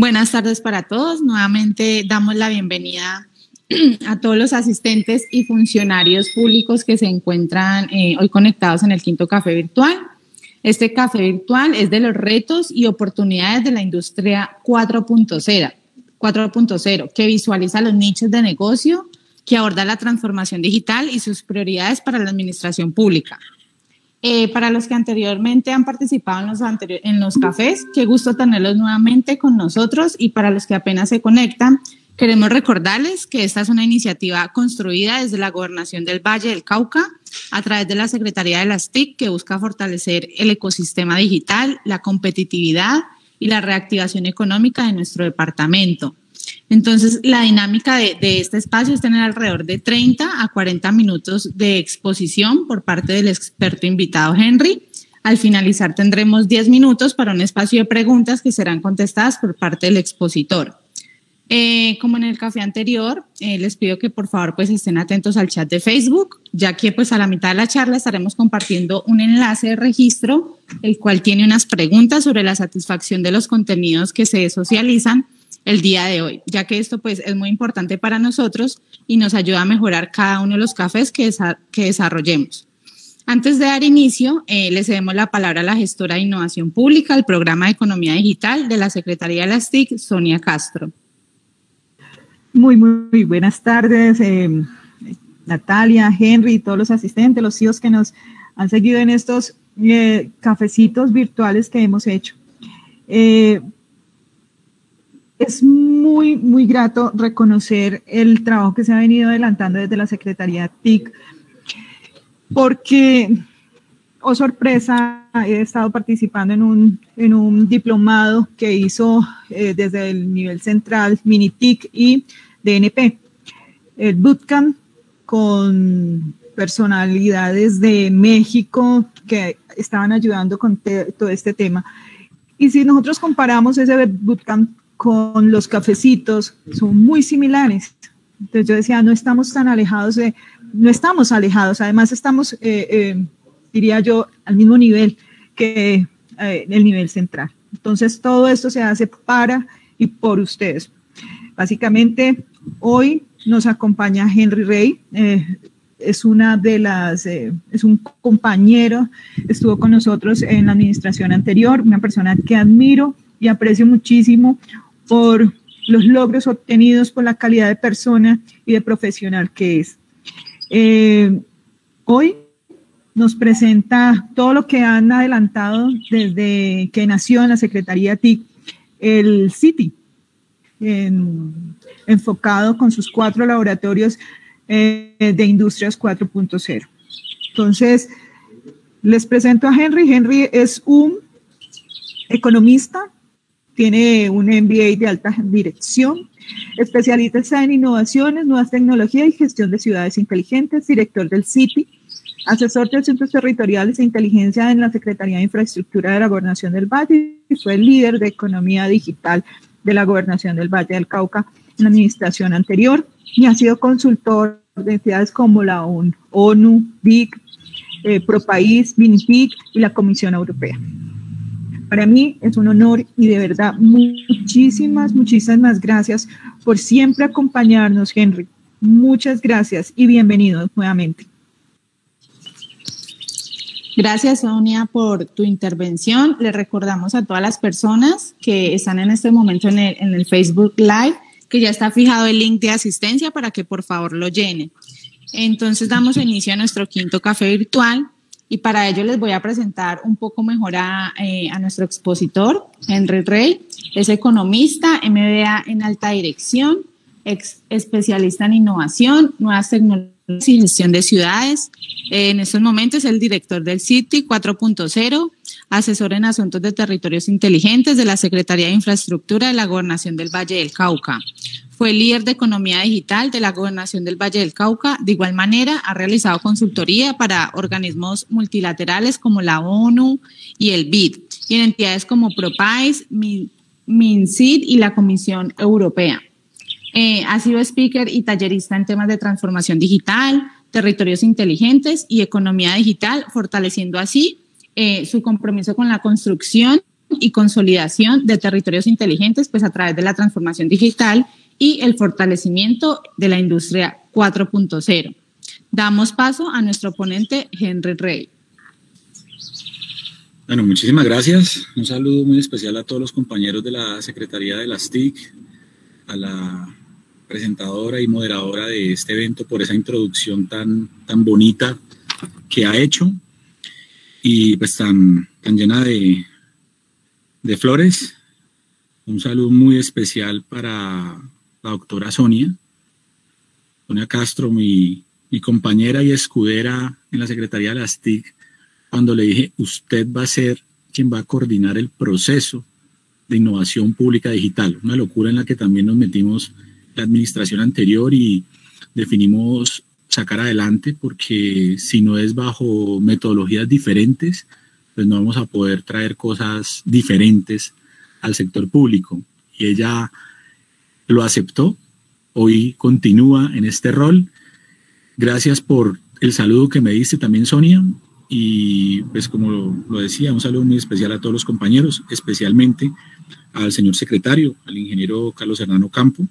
Buenas tardes para todos. Nuevamente damos la bienvenida a todos los asistentes y funcionarios públicos que se encuentran eh, hoy conectados en el quinto café virtual. Este café virtual es de los retos y oportunidades de la industria 4.0, 4.0 que visualiza los nichos de negocio, que aborda la transformación digital y sus prioridades para la administración pública. Eh, para los que anteriormente han participado en los, en los cafés, qué gusto tenerlos nuevamente con nosotros y para los que apenas se conectan, queremos recordarles que esta es una iniciativa construida desde la Gobernación del Valle del Cauca a través de la Secretaría de las TIC que busca fortalecer el ecosistema digital, la competitividad y la reactivación económica de nuestro departamento. Entonces, la dinámica de, este espacio es tener alrededor de 30 a 40 minutos de exposición por parte del experto invitado Henry. Al finalizar tendremos 10 minutos para un espacio de preguntas que serán contestadas por parte del expositor. Eh, como en el café anterior, eh, les pido que por favor pues estén atentos al chat de Facebook, ya que pues a la mitad de la charla estaremos compartiendo un enlace de registro, el cual tiene unas preguntas sobre la satisfacción de los contenidos que se socializan el día de hoy, ya que esto pues es muy importante para nosotros y nos ayuda a mejorar cada uno de los cafés que, que desarrollemos. Antes de dar inicio, eh, le cedemos la palabra a la gestora de innovación pública del programa de economía digital de la Secretaría de las TIC, Sonia Castro. Muy, muy buenas tardes, eh, Natalia, Henry, todos los asistentes, los hijos que nos han seguido en estos eh, cafecitos virtuales que hemos hecho. Es muy, muy grato reconocer el trabajo que se ha venido adelantando desde la Secretaría TIC, porque, oh sorpresa, he estado participando en un, en un diplomado que hizo eh, desde el nivel central MiniTIC y DNP, el bootcamp con personalidades de México que estaban ayudando con todo este tema. Y si nosotros comparamos ese bootcamp con los cafecitos son muy similares. Entonces yo decía, no estamos tan alejados de, no estamos alejados, además estamos, eh, eh, diría yo, al mismo nivel que eh, el nivel central. Entonces todo esto se hace para y por ustedes. Básicamente, hoy nos acompaña Henry Rey, es una de las, es un compañero, estuvo con nosotros en la administración anterior, una persona que admiro y aprecio muchísimo, por los logros obtenidos por la calidad de persona y de profesional que es. Eh, hoy nos presenta todo lo que han adelantado desde que nació en la Secretaría TIC, el CITI, enfocado con sus cuatro laboratorios eh, de Industrias 4.0. Entonces, les presento a Henry. Henry es un economista, tiene un MBA de alta dirección, especialista en innovaciones, nuevas tecnologías y gestión de ciudades inteligentes, director del CITI, asesor de asuntos territoriales e inteligencia en la Secretaría de Infraestructura de la Gobernación del Valle y fue líder de economía digital de la Gobernación del Valle del Cauca en la administración anterior y ha sido consultor de entidades como la ONU, BIC, eh, ProPaís, BINPIC y la Comisión Europea. Para mí es un honor y de verdad muchísimas, muchísimas gracias por siempre acompañarnos, Henry. Muchas gracias y bienvenidos nuevamente. Gracias, Sonia, por tu intervención. Le recordamos a todas las personas que están en este momento en el, en el Facebook Live que ya está fijado el link de asistencia para que por favor lo llenen. Entonces damos inicio a nuestro quinto café virtual y para ello les voy a presentar un poco mejor a, eh, nuestro expositor, Henry Rey. Es economista, MBA en alta dirección, ex especialista en innovación, nuevas tecnologías y gestión de ciudades. en estos momentos es el director del City 4.0, asesor en asuntos de territorios inteligentes de la Secretaría de Infraestructura de la Gobernación del Valle del Cauca. Fue líder de economía digital de la Gobernación del Valle del Cauca. De igual manera, ha realizado consultoría para organismos multilaterales como la ONU y el BID, y en entidades como ProPais, MINCID y la Comisión Europea. Eh, ha sido speaker y tallerista en temas de transformación digital, territorios inteligentes y economía digital, fortaleciendo así eh, su compromiso con la construcción y consolidación de territorios inteligentes, pues a través de la transformación digital y el fortalecimiento de la industria 4.0. Damos paso a nuestro ponente Henry Rey. Bueno, muchísimas gracias. Un saludo muy especial a todos los compañeros de la Secretaría de las TIC, a la presentadora y moderadora de este evento por esa introducción tan, tan bonita que ha hecho y pues tan, tan llena de, de flores. Un saludo muy especial para la doctora Sonia, Sonia Castro, mi, mi compañera y escudera en la Secretaría de las TIC, cuando le dije, usted va a ser quien va a coordinar el proceso de innovación pública digital, una locura en la que también nos metimos la administración anterior y definimos sacar adelante, porque si no es bajo metodologías diferentes, pues no vamos a poder traer cosas diferentes al sector público. Y ella lo aceptó, hoy continúa en este rol. Gracias por el saludo que me diste también, Sonia. Y pues como lo, decía, un saludo muy especial a todos los compañeros, especialmente al señor secretario, al ingeniero Carlos Hernano Campo,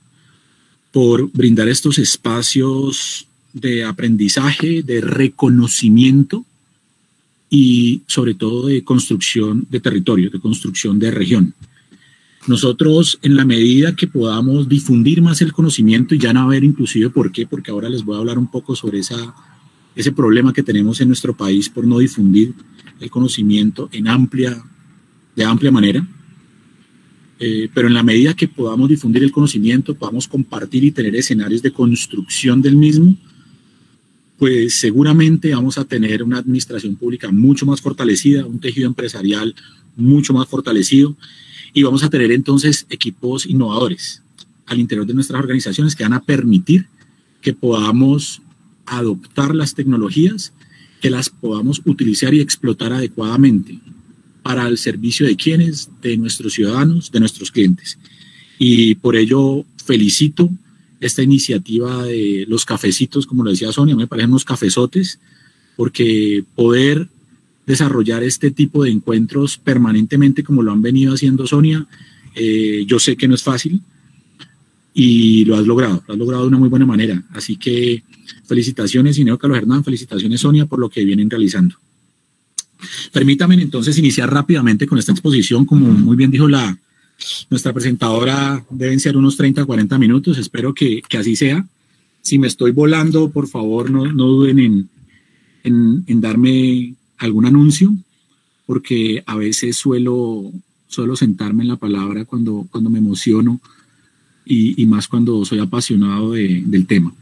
por brindar estos espacios de aprendizaje, de reconocimiento y sobre todo de construcción de territorio, de construcción de región. Nosotros, en la medida que podamos difundir más el conocimiento, y ya no a ver inclusive por qué, porque ahora les voy a hablar un poco sobre esa, ese problema que tenemos en nuestro país por no difundir el conocimiento en amplia, de amplia manera. Eh, pero en la medida que podamos difundir el conocimiento, podamos compartir y tener escenarios de construcción del mismo, pues seguramente vamos a tener una administración pública mucho más fortalecida, un tejido empresarial mucho más fortalecido y vamos a tener entonces equipos innovadores al interior de nuestras organizaciones que van a permitir que podamos adoptar las tecnologías, que las podamos utilizar y explotar adecuadamente para el servicio de quienes, de nuestros ciudadanos, de nuestros clientes. Y por ello felicito esta iniciativa de los cafecitos, como lo decía Sonia, me parecen unos cafezotes, porque poder desarrollar este tipo de encuentros permanentemente, como lo han venido haciendo Sonia, eh, yo sé que no es fácil y lo has logrado, lo has logrado de una muy buena manera. Así que felicitaciones, señor Carlos Hernán, felicitaciones, Sonia, por lo que vienen realizando. Permítame entonces iniciar rápidamente con esta exposición, como muy bien dijo la, nuestra presentadora deben ser unos 30 40 minutos, espero que, así sea. Si me estoy volando, por favor, no, duden en, darme algún anuncio, porque a veces suelo, suelo sentarme en la palabra cuando, cuando me emociono y, más cuando soy apasionado del tema.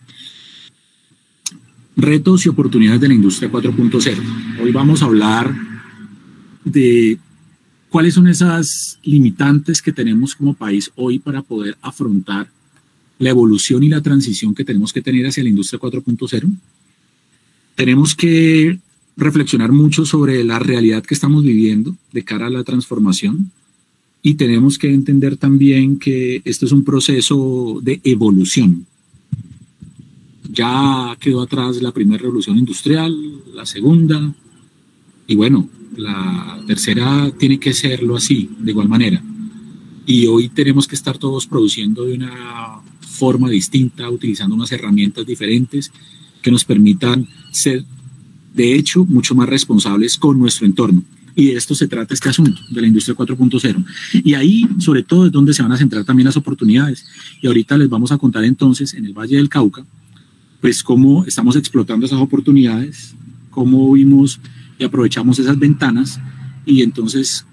Retos y oportunidades de la industria 4.0. Hoy vamos a hablar de ¿Cuáles son esas limitantes que tenemos como país hoy para poder afrontar la evolución y la transición que tenemos que tener hacia la industria 4.0? Tenemos que reflexionar mucho sobre la realidad que estamos viviendo de cara a la transformación y tenemos que entender también que esto es un proceso de evolución. Ya quedó atrás la primera revolución industrial, la segunda, y bueno, la tercera tiene que serlo así, de igual manera. Y hoy tenemos que estar todos produciendo de una forma distinta, utilizando unas herramientas diferentes que nos permitan ser, de hecho, mucho más responsables con nuestro entorno. Y de esto se trata este asunto, de la industria 4.0. Y ahí, sobre todo, es donde se van a centrar también las oportunidades. Y ahorita les vamos a contar entonces, en el Valle del Cauca, pues cómo estamos explotando esas oportunidades, cómo vimos y aprovechamos esas ventanas y entonces,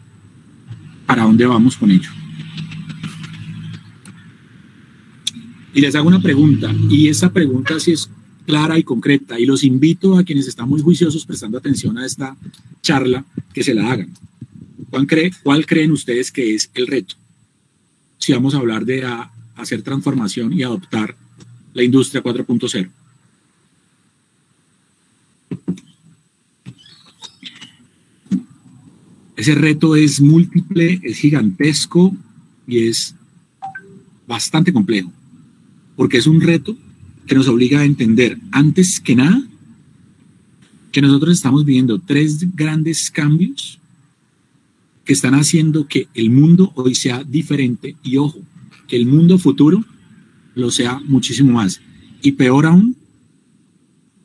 ¿para dónde vamos con ello? Y les hago una pregunta, y esa pregunta sí es clara y concreta, y los invito a quienes están muy juiciosos prestando atención a esta charla, que se la hagan. ¿Cuál, cree, cuál creen ustedes que es el reto? Si vamos a hablar de hacer transformación y adoptar la industria 4.0. Ese reto es múltiple, es gigantesco y es bastante complejo, porque es un reto que nos obliga a entender, antes que nada, que nosotros estamos viviendo tres grandes cambios que están haciendo que el mundo hoy sea diferente y ojo, que el mundo futuro lo sea muchísimo más. Y peor aún,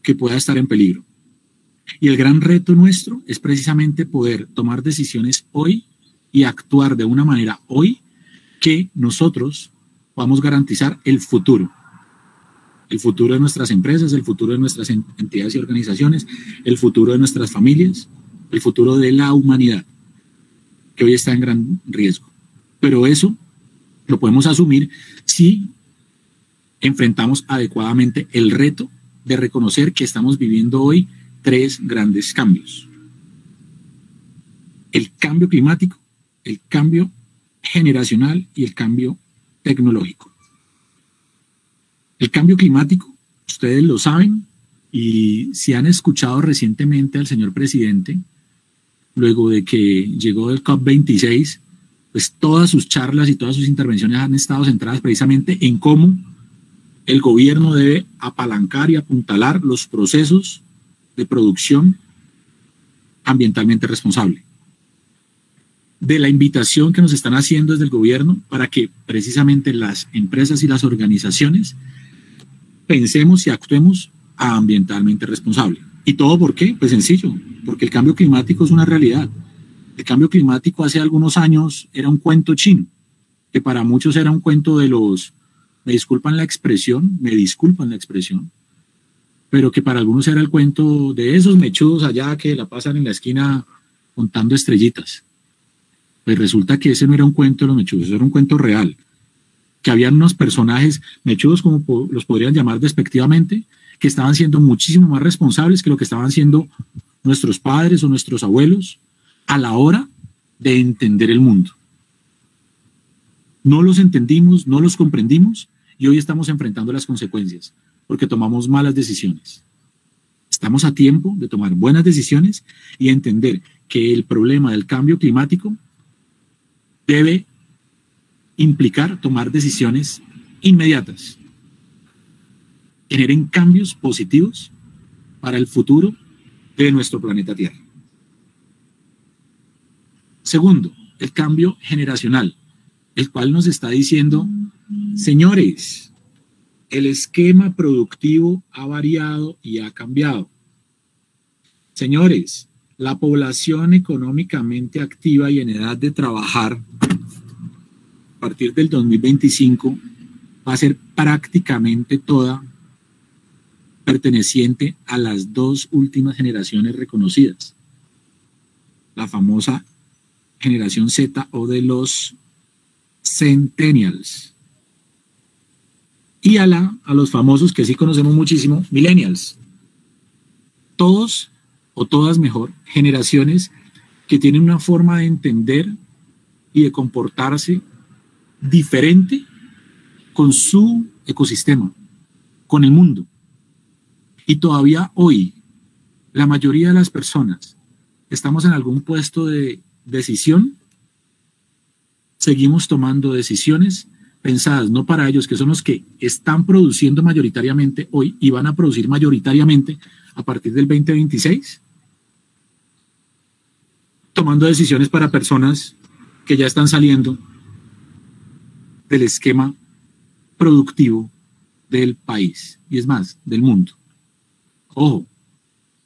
que pueda estar en peligro. Y el gran reto nuestro es precisamente poder tomar decisiones hoy y actuar de una manera hoy que nosotros podamos garantizar el futuro. El futuro de nuestras empresas, el futuro de nuestras entidades y organizaciones, el futuro de nuestras familias, el futuro de la humanidad, que hoy está en gran riesgo. Pero eso lo podemos asumir si enfrentamos adecuadamente el reto de reconocer que estamos viviendo hoy tres grandes cambios. El cambio climático, el cambio generacional y el cambio tecnológico. El cambio climático, ustedes lo saben, y si han escuchado recientemente al señor presidente, luego de que llegó del COP26, pues todas sus charlas y todas sus intervenciones han estado centradas precisamente en cómo el gobierno debe apalancar y apuntalar los procesos de producción ambientalmente responsable. De la invitación que nos están haciendo desde el gobierno para que precisamente las empresas y las organizaciones pensemos y actuemos ambientalmente responsable. ¿Y todo por qué? Pues sencillo, porque el cambio climático es una realidad. El cambio climático hace algunos años era un cuento chino, que para muchos era un cuento de los, me disculpan la expresión, me disculpan la expresión, pero que para algunos era el cuento de esos mechudos allá que la pasan en la esquina contando estrellitas. Pues resulta que ese no era un cuento de los mechudos, era un cuento real. Que habían unos personajes mechudos, como los podrían llamar despectivamente, que estaban siendo muchísimo más responsables que lo que estaban siendo nuestros padres o nuestros abuelos a la hora de entender el mundo. No los entendimos, no los comprendimos y hoy estamos enfrentando las consecuencias porque tomamos malas decisiones. Estamos a tiempo de tomar buenas decisiones y entender que el problema del cambio climático debe implicar tomar decisiones inmediatas, generen cambios positivos para el futuro de nuestro planeta Tierra. Segundo, el cambio generacional, el cual nos está diciendo, señores, el esquema productivo ha variado y ha cambiado. Señores, la población económicamente activa y en edad de trabajar a partir del 2025 va a ser prácticamente toda perteneciente a las dos últimas generaciones reconocidas. La famosa generación Z o de los centennials y a, la, a los famosos que sí conocemos muchísimo, millennials. Todos, o todas mejor, generaciones que tienen una forma de entender y de comportarse diferente con su ecosistema, con el mundo. Y todavía hoy, la mayoría de las personas estamos en algún puesto de decisión, seguimos tomando decisiones pensadas no para ellos, que son los que están produciendo mayoritariamente hoy y van a producir mayoritariamente a partir del 2026, tomando decisiones para personas que ya están saliendo del esquema productivo del país y es más, del mundo. Ojo,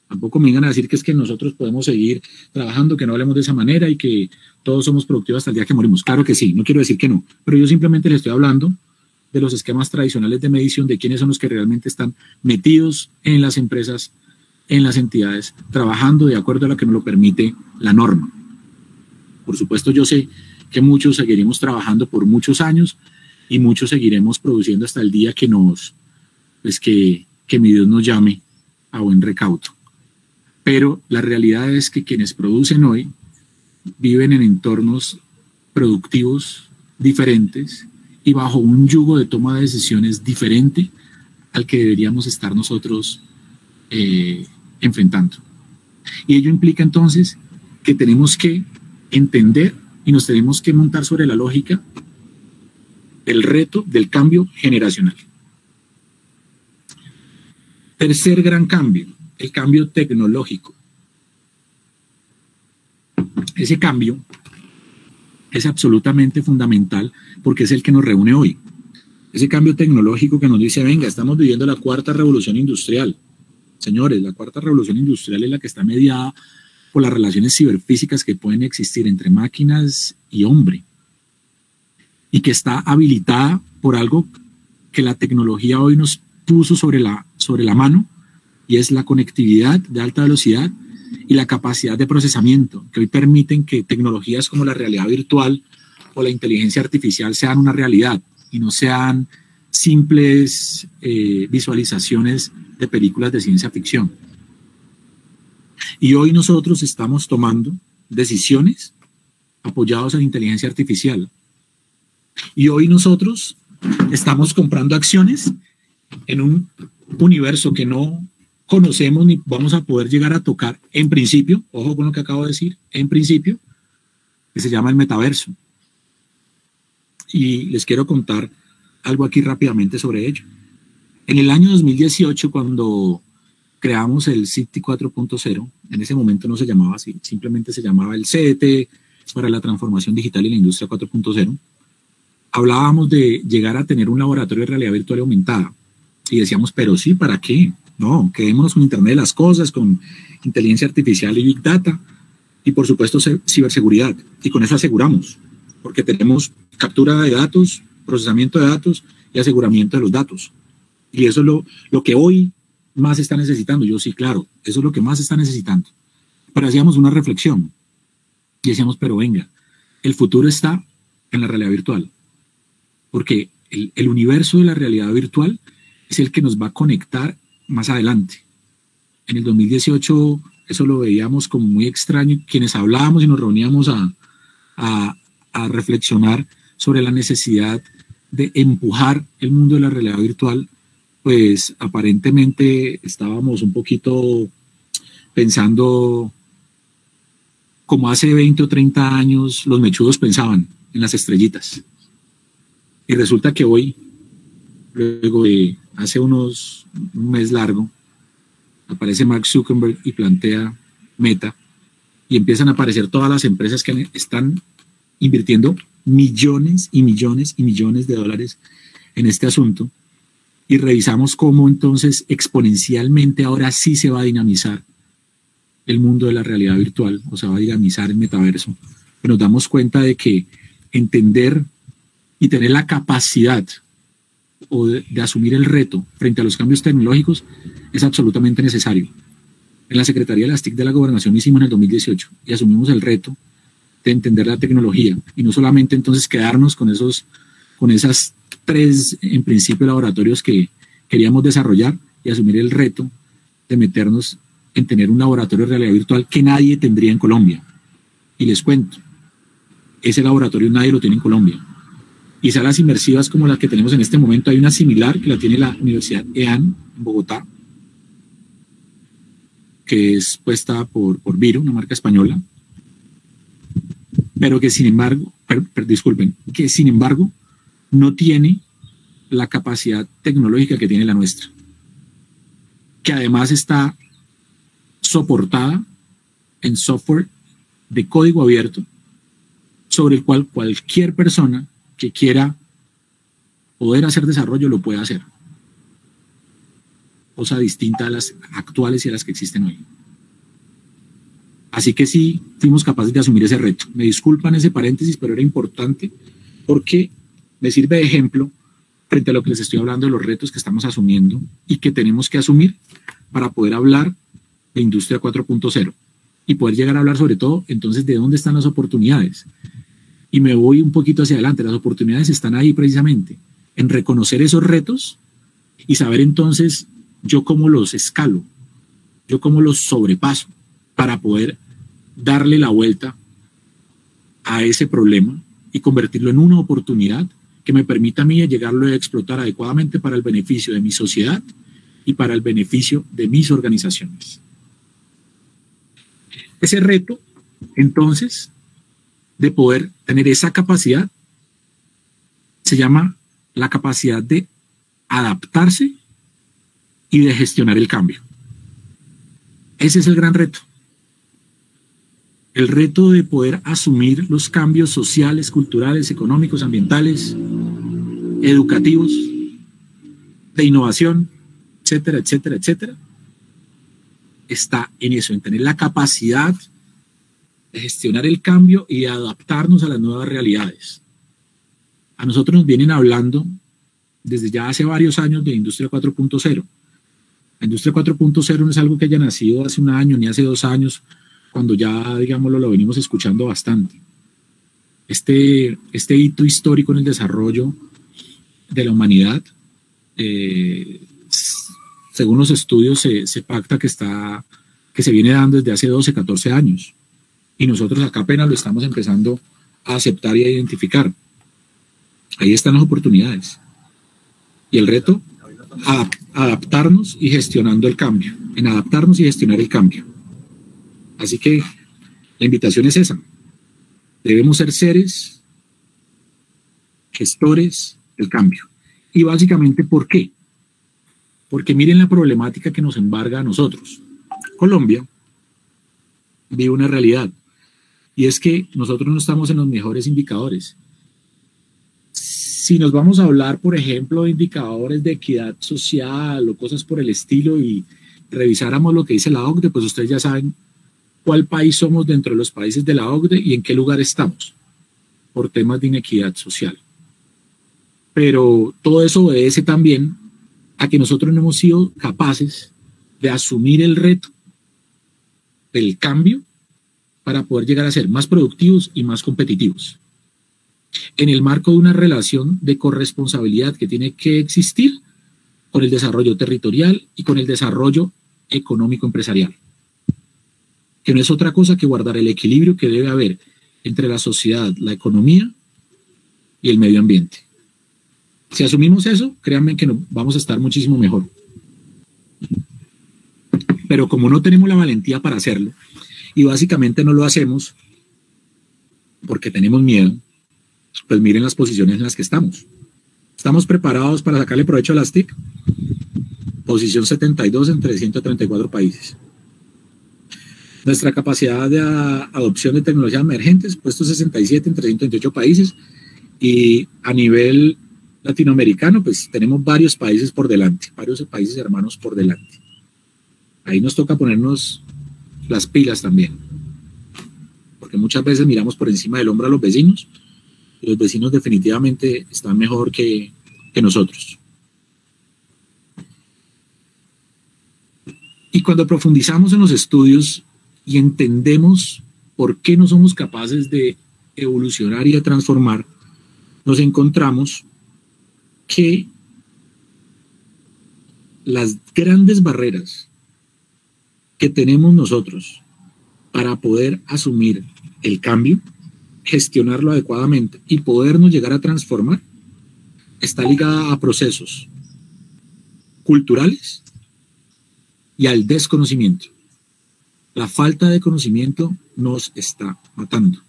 tampoco me vengan a decir que es que nosotros podemos seguir trabajando, que no hablemos de esa manera y que todos somos productivos hasta el día que morimos. Claro que sí, no quiero decir que no, pero yo simplemente les estoy hablando de los esquemas tradicionales de medición, de quiénes son los que realmente están metidos en las empresas, en las entidades, trabajando de acuerdo a lo que nos lo permite la norma. Por supuesto, yo sé que muchos seguiremos trabajando por muchos años y muchos seguiremos produciendo hasta el día que nos, pues que, que mi Dios nos llame a buen recaudo. Pero la realidad es que quienes producen hoy viven en entornos productivos diferentes y bajo un yugo de toma de decisiones diferente al que deberíamos estar nosotros eh, enfrentando. Y ello implica entonces que tenemos que entender y nos tenemos que montar sobre la lógica del reto del cambio generacional. Tercer gran cambio, el cambio tecnológico ese cambio es absolutamente fundamental porque es el que nos reúne hoy. Ese cambio tecnológico que nos dice, venga, estamos viviendo la cuarta revolución industrial. Señores, la cuarta revolución industrial es la que está mediada por las relaciones ciberfísicas que pueden existir entre máquinas y hombre y que está habilitada por algo que la tecnología hoy nos puso sobre la, sobre la mano y es la conectividad de alta velocidad y la capacidad de procesamiento que hoy permiten que tecnologías como la realidad virtual o la inteligencia artificial sean una realidad y no sean simples eh, visualizaciones de películas de ciencia ficción. Y hoy nosotros estamos tomando decisiones apoyados en inteligencia artificial. Y hoy nosotros estamos comprando acciones en un universo que no conocemos ni vamos a poder llegar a tocar en principio, ojo con lo que acabo de decir, en principio, que se llama el metaverso. Y les quiero contar algo aquí rápidamente sobre ello. En el año 2018, cuando creamos el City 4.0, en ese momento no se llamaba así, simplemente se llamaba el CET para la transformación digital y la industria 4.0, hablábamos de llegar a tener un laboratorio de realidad virtual aumentada. Y decíamos, pero sí, ¿para qué? No, quedémonos con Internet de las Cosas, con inteligencia artificial y Big Data, y por supuesto ciberseguridad. Y con eso aseguramos, porque tenemos captura de datos, procesamiento de datos y aseguramiento de los datos. Y eso es lo, lo que hoy más está necesitando. Yo sí, claro, eso es lo que más está necesitando. Pero hacíamos una reflexión y decíamos, pero venga, el futuro está en la realidad virtual, porque el, el universo de la realidad virtual es el que nos va a conectar más adelante. En el 2018 eso lo veíamos como muy extraño, quienes hablábamos y nos reuníamos a, a, a reflexionar sobre la necesidad de empujar el mundo de la realidad virtual, pues aparentemente estábamos un poquito pensando como hace 20 o 30 años los mechudos pensaban en las estrellitas. Y resulta que hoy, luego de hace unos un mes largo, aparece Mark Zuckerberg y plantea Meta y empiezan a aparecer todas las empresas que están invirtiendo millones y millones y millones de dólares en este asunto y revisamos cómo entonces exponencialmente ahora sí se va a dinamizar el mundo de la realidad virtual o se va a dinamizar el metaverso. Pero nos damos cuenta de que entender y tener la capacidad o de, asumir el reto frente a los cambios tecnológicos es absolutamente necesario. En la Secretaría de las TIC de la Gobernación hicimos en el 2018 y asumimos el reto de entender la tecnología y no solamente entonces quedarnos con esos con esas tres en principio laboratorios que queríamos desarrollar y asumir el reto de meternos en tener un laboratorio de realidad virtual que nadie tendría en Colombia. Y les cuento, ese laboratorio nadie lo tiene en Colombia y salas inmersivas como las que tenemos en este momento. Hay una similar que la tiene la Universidad EAN en Bogotá, que es puesta por, por Viro, una marca española, pero que sin embargo, disculpen, que sin embargo no tiene la capacidad tecnológica que tiene la nuestra, que además está soportada en software de código abierto sobre el cual cualquier persona que quiera poder hacer desarrollo lo puede hacer. Cosa distinta a las actuales y a las que existen hoy. Así que sí, fuimos capaces de asumir ese reto. Me disculpan ese paréntesis, pero era importante porque me sirve de ejemplo frente a lo que les estoy hablando de los retos que estamos asumiendo y que tenemos que asumir para poder hablar de industria 4.0 y poder llegar a hablar sobre todo entonces de dónde están las oportunidades y me voy un poquito hacia adelante. Las oportunidades están ahí precisamente, en reconocer esos retos y saber entonces yo cómo los escalo, yo cómo los sobrepaso para poder darle la vuelta a ese problema y convertirlo en una oportunidad que me permita a mí llegarlo a explotar adecuadamente para el beneficio de mi sociedad y para el beneficio de mis organizaciones. Ese reto, entonces, de poder tener esa capacidad se llama la capacidad de adaptarse y de gestionar el cambio. Ese es el gran reto. El reto de poder asumir los cambios sociales, culturales, económicos, ambientales, educativos, de innovación, etcétera, etcétera, etcétera, está en eso, en tener la capacidad de gestionar el cambio y adaptarnos a las nuevas realidades. A nosotros nos vienen hablando desde ya hace varios años de Industria 4.0. La Industria 4.0 no es algo que haya nacido hace un año ni hace dos años, cuando ya, digámoslo, lo venimos escuchando bastante. Este, este hito histórico en el desarrollo de la humanidad, eh, según los estudios, se, se, pacta que, está, que se viene dando desde hace 12, 14 años. Y nosotros acá apenas lo estamos empezando a aceptar y a identificar. Ahí están las oportunidades. Y el reto, adaptarnos y gestionando el cambio, en adaptarnos y gestionar el cambio. Así que la invitación es esa. Debemos ser seres gestores del cambio. Y básicamente, ¿por qué? Porque miren la problemática que nos embarga a nosotros. Colombia vive una realidad y es que nosotros no estamos en los mejores indicadores. Si nos vamos a hablar, por ejemplo, de indicadores de equidad social o cosas por el estilo y revisáramos lo que dice la OCDE, pues ustedes ya saben cuál país somos dentro de los países de la OCDE y en qué lugar estamos por temas de inequidad social. Pero todo eso obedece también a que nosotros no hemos sido capaces de asumir el reto del cambio para poder llegar a ser más productivos y más competitivos. En el marco de una relación de corresponsabilidad que tiene que existir con el desarrollo territorial y con el desarrollo económico empresarial que no es otra cosa que guardar el equilibrio que debe haber entre la sociedad, la economía y el medio ambiente. Si asumimos eso, créanme que vamos a estar muchísimo mejor. Pero como no tenemos la valentía para hacerlo, y básicamente no lo hacemos porque tenemos miedo, pues miren las posiciones en las que estamos. ¿Estamos preparados para sacarle provecho a las TIC? Posición 72 entre 134 países. Nuestra capacidad de adopción de tecnologías emergentes, puesto 67 en 328 países, y a nivel latinoamericano, pues tenemos varios países por delante, varios países hermanos por delante. Ahí nos toca ponernos las pilas también, porque muchas veces miramos por encima del hombro a los vecinos, y los vecinos definitivamente están mejor que, que nosotros. Y cuando profundizamos en los estudios y entendemos por qué no somos capaces de evolucionar y de transformar, nos encontramos que las grandes barreras que tenemos nosotros para poder asumir el cambio, gestionarlo adecuadamente y podernos llegar a transformar, está ligada a procesos culturales y al desconocimiento. La falta de conocimiento nos está matando.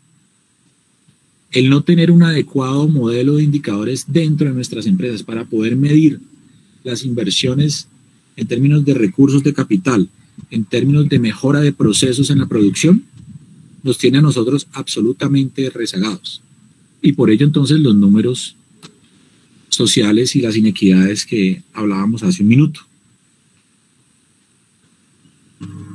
El no tener un adecuado modelo de indicadores dentro de nuestras empresas para poder medir las inversiones en términos de recursos de capital, en términos de mejora de procesos en la producción, nos tiene a nosotros absolutamente rezagados. Y por ello entonces los números sociales y las inequidades que hablábamos hace un minuto.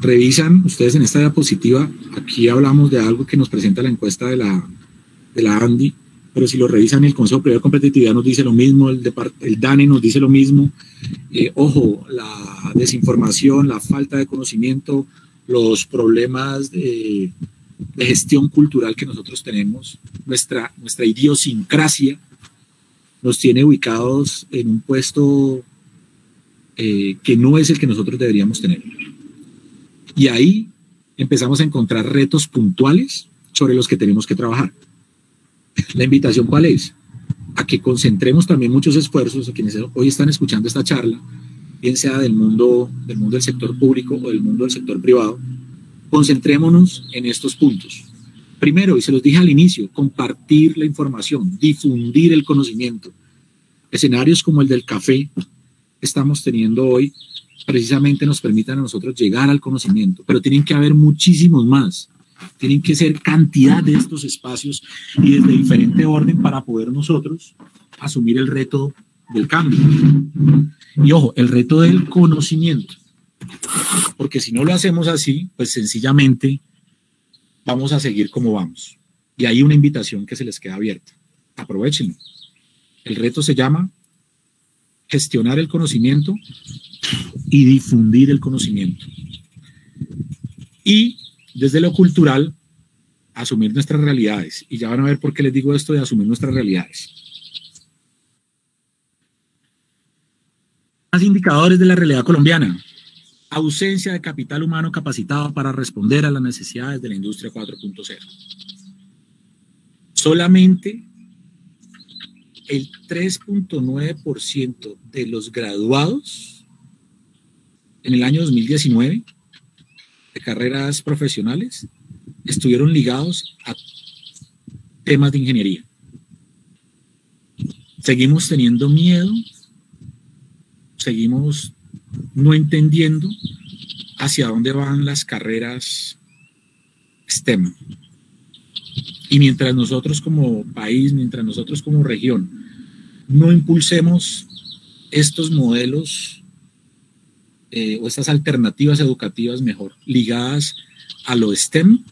Revisan ustedes en esta diapositiva, aquí hablamos de algo que nos presenta la encuesta de la, de la ANDI, pero si lo revisan, el Consejo Privado de Competitividad nos dice lo mismo, el, el DANE nos dice lo mismo. Eh, ojo, la desinformación, la falta de conocimiento, los problemas de, gestión cultural que nosotros tenemos, nuestra, nuestra idiosincrasia nos tiene ubicados en un puesto eh, que no es el que nosotros deberíamos tener. Y ahí empezamos a encontrar retos puntuales sobre los que tenemos que trabajar. La invitación cuál es? A que concentremos también muchos esfuerzos a quienes hoy están escuchando esta charla, bien sea del mundo del mundo del sector público o del mundo del sector privado, concentrémonos en estos puntos. Primero, y se los dije al inicio, compartir la información, difundir el conocimiento. Escenarios como el del café estamos teniendo hoy precisamente nos permitan a nosotros llegar al conocimiento, pero tienen que haber muchísimos más. Tienen que ser cantidad de estos espacios y desde diferente orden para poder nosotros asumir el reto del cambio. Y ojo, el reto del conocimiento. Porque si no lo hacemos así, pues sencillamente vamos a seguir como vamos. Y hay una invitación que se les queda abierta. Aprovechenlo. El reto se llama gestionar el conocimiento y difundir el conocimiento. Y desde lo cultural, asumir nuestras realidades. Y ya van a ver por qué les digo esto de asumir nuestras realidades. Más indicadores de la realidad colombiana. Ausencia de capital humano capacitado para responder a las necesidades de la industria 4.0. Solamente el 3.9% de los graduados en el año 2019 de carreras profesionales estuvieron ligados a temas de ingeniería. Seguimos teniendo miedo, seguimos no entendiendo hacia dónde van las carreras STEM. Y mientras nosotros como país, mientras nosotros como región no impulsemos estos modelos eh, o estas alternativas educativas mejor ligadas a lo STEM,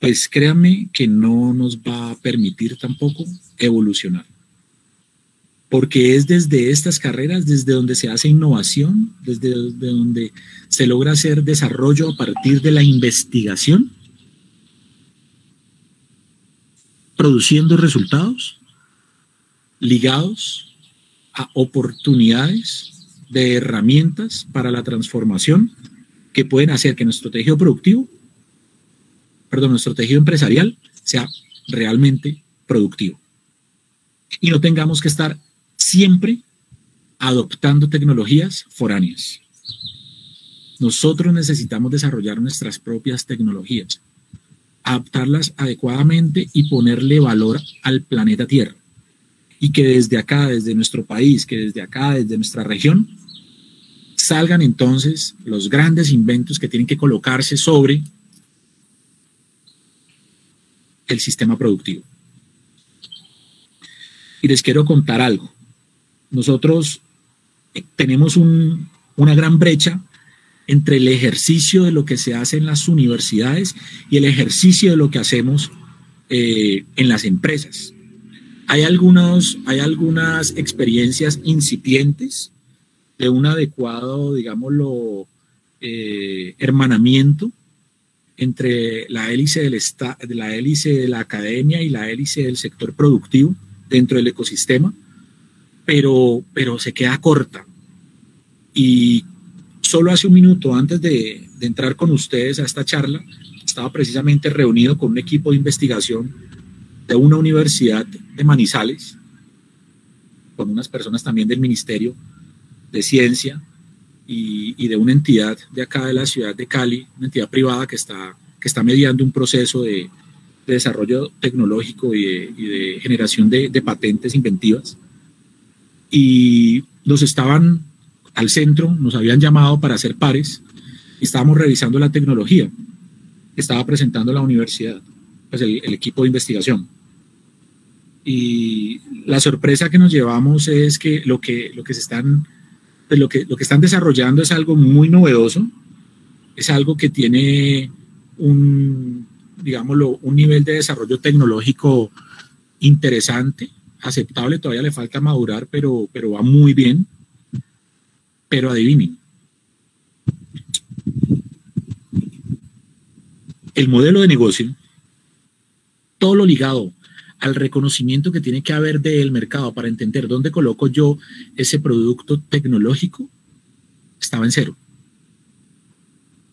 pues créanme que no nos va a permitir tampoco evolucionar. Porque es desde estas carreras, desde donde se hace innovación, desde donde se logra hacer desarrollo a partir de la investigación, produciendo resultados ligados a oportunidades de herramientas para la transformación que pueden hacer que nuestro tejido productivo, perdón, nuestro tejido empresarial sea realmente productivo. Y no tengamos que estar siempre adoptando tecnologías foráneas. Nosotros necesitamos desarrollar nuestras propias tecnologías adaptarlas adecuadamente y ponerle valor al planeta Tierra. Y que desde acá, desde nuestro país, que desde acá, desde nuestra región, salgan entonces los grandes inventos que tienen que colocarse sobre el sistema productivo. Y les quiero contar algo. Nosotros tenemos una gran brecha entre el ejercicio de lo que se hace en las universidades y el ejercicio de lo que hacemos eh, en las empresas. Hay, algunos, hay algunas experiencias incipientes de un adecuado, digámoslo, eh, hermanamiento entre la hélice, del de la hélice de la academia y la hélice del sector productivo dentro del ecosistema, pero, pero se queda corta. Y Solo hace un minuto antes de, entrar con ustedes a esta charla, estaba precisamente reunido con un equipo de investigación de una universidad de Manizales, con unas personas también del Ministerio de Ciencia y, de una entidad de acá de la ciudad de Cali, una entidad privada que está, que está mediando un proceso de, desarrollo tecnológico y de, generación de, patentes inventivas. Y nos estaban al centro, nos habían llamado para hacer pares y estábamos revisando la tecnología que estaba presentando la universidad, pues el, equipo de investigación. Y la sorpresa que nos llevamos es que lo que, lo que se están, pues lo que, lo que están desarrollando es algo muy novedoso, es algo que tiene un, digámoslo, un nivel de desarrollo tecnológico interesante, aceptable, todavía le falta madurar, pero, pero va muy bien. Pero adivinen, el modelo de negocio, todo lo ligado al reconocimiento que tiene que haber del mercado para entender dónde coloco yo ese producto tecnológico, estaba en cero.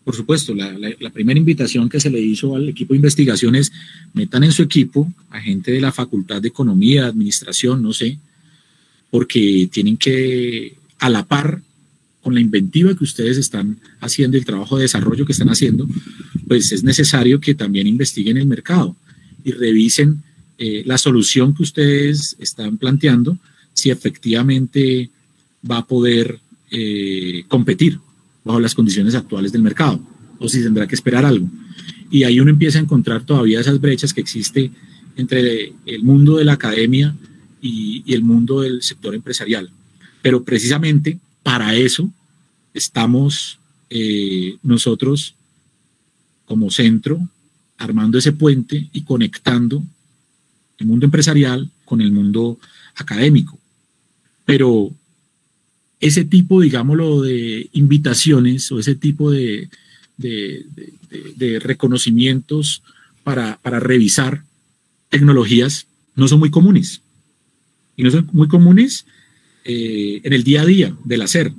Por supuesto, la, primera invitación que se le hizo al equipo de investigación es metan en su equipo a gente de la Facultad de Economía, Administración, no sé, porque tienen que a la par con la inventiva que ustedes están haciendo, el trabajo de desarrollo que están haciendo, pues es necesario que también investiguen el mercado y revisen eh, la solución que ustedes están planteando, si efectivamente va a poder eh, competir bajo las condiciones actuales del mercado o si tendrá que esperar algo. y ahí uno empieza a encontrar todavía esas brechas que existe entre el mundo de la academia y, el mundo del sector empresarial. Pero precisamente para eso estamos eh, nosotros como centro armando ese puente y conectando el mundo empresarial con el mundo académico. Pero ese tipo, digámoslo, de invitaciones o ese tipo de, reconocimientos para, revisar tecnologías no son muy comunes. Y no son muy comunes eh, en el día a día del hacer.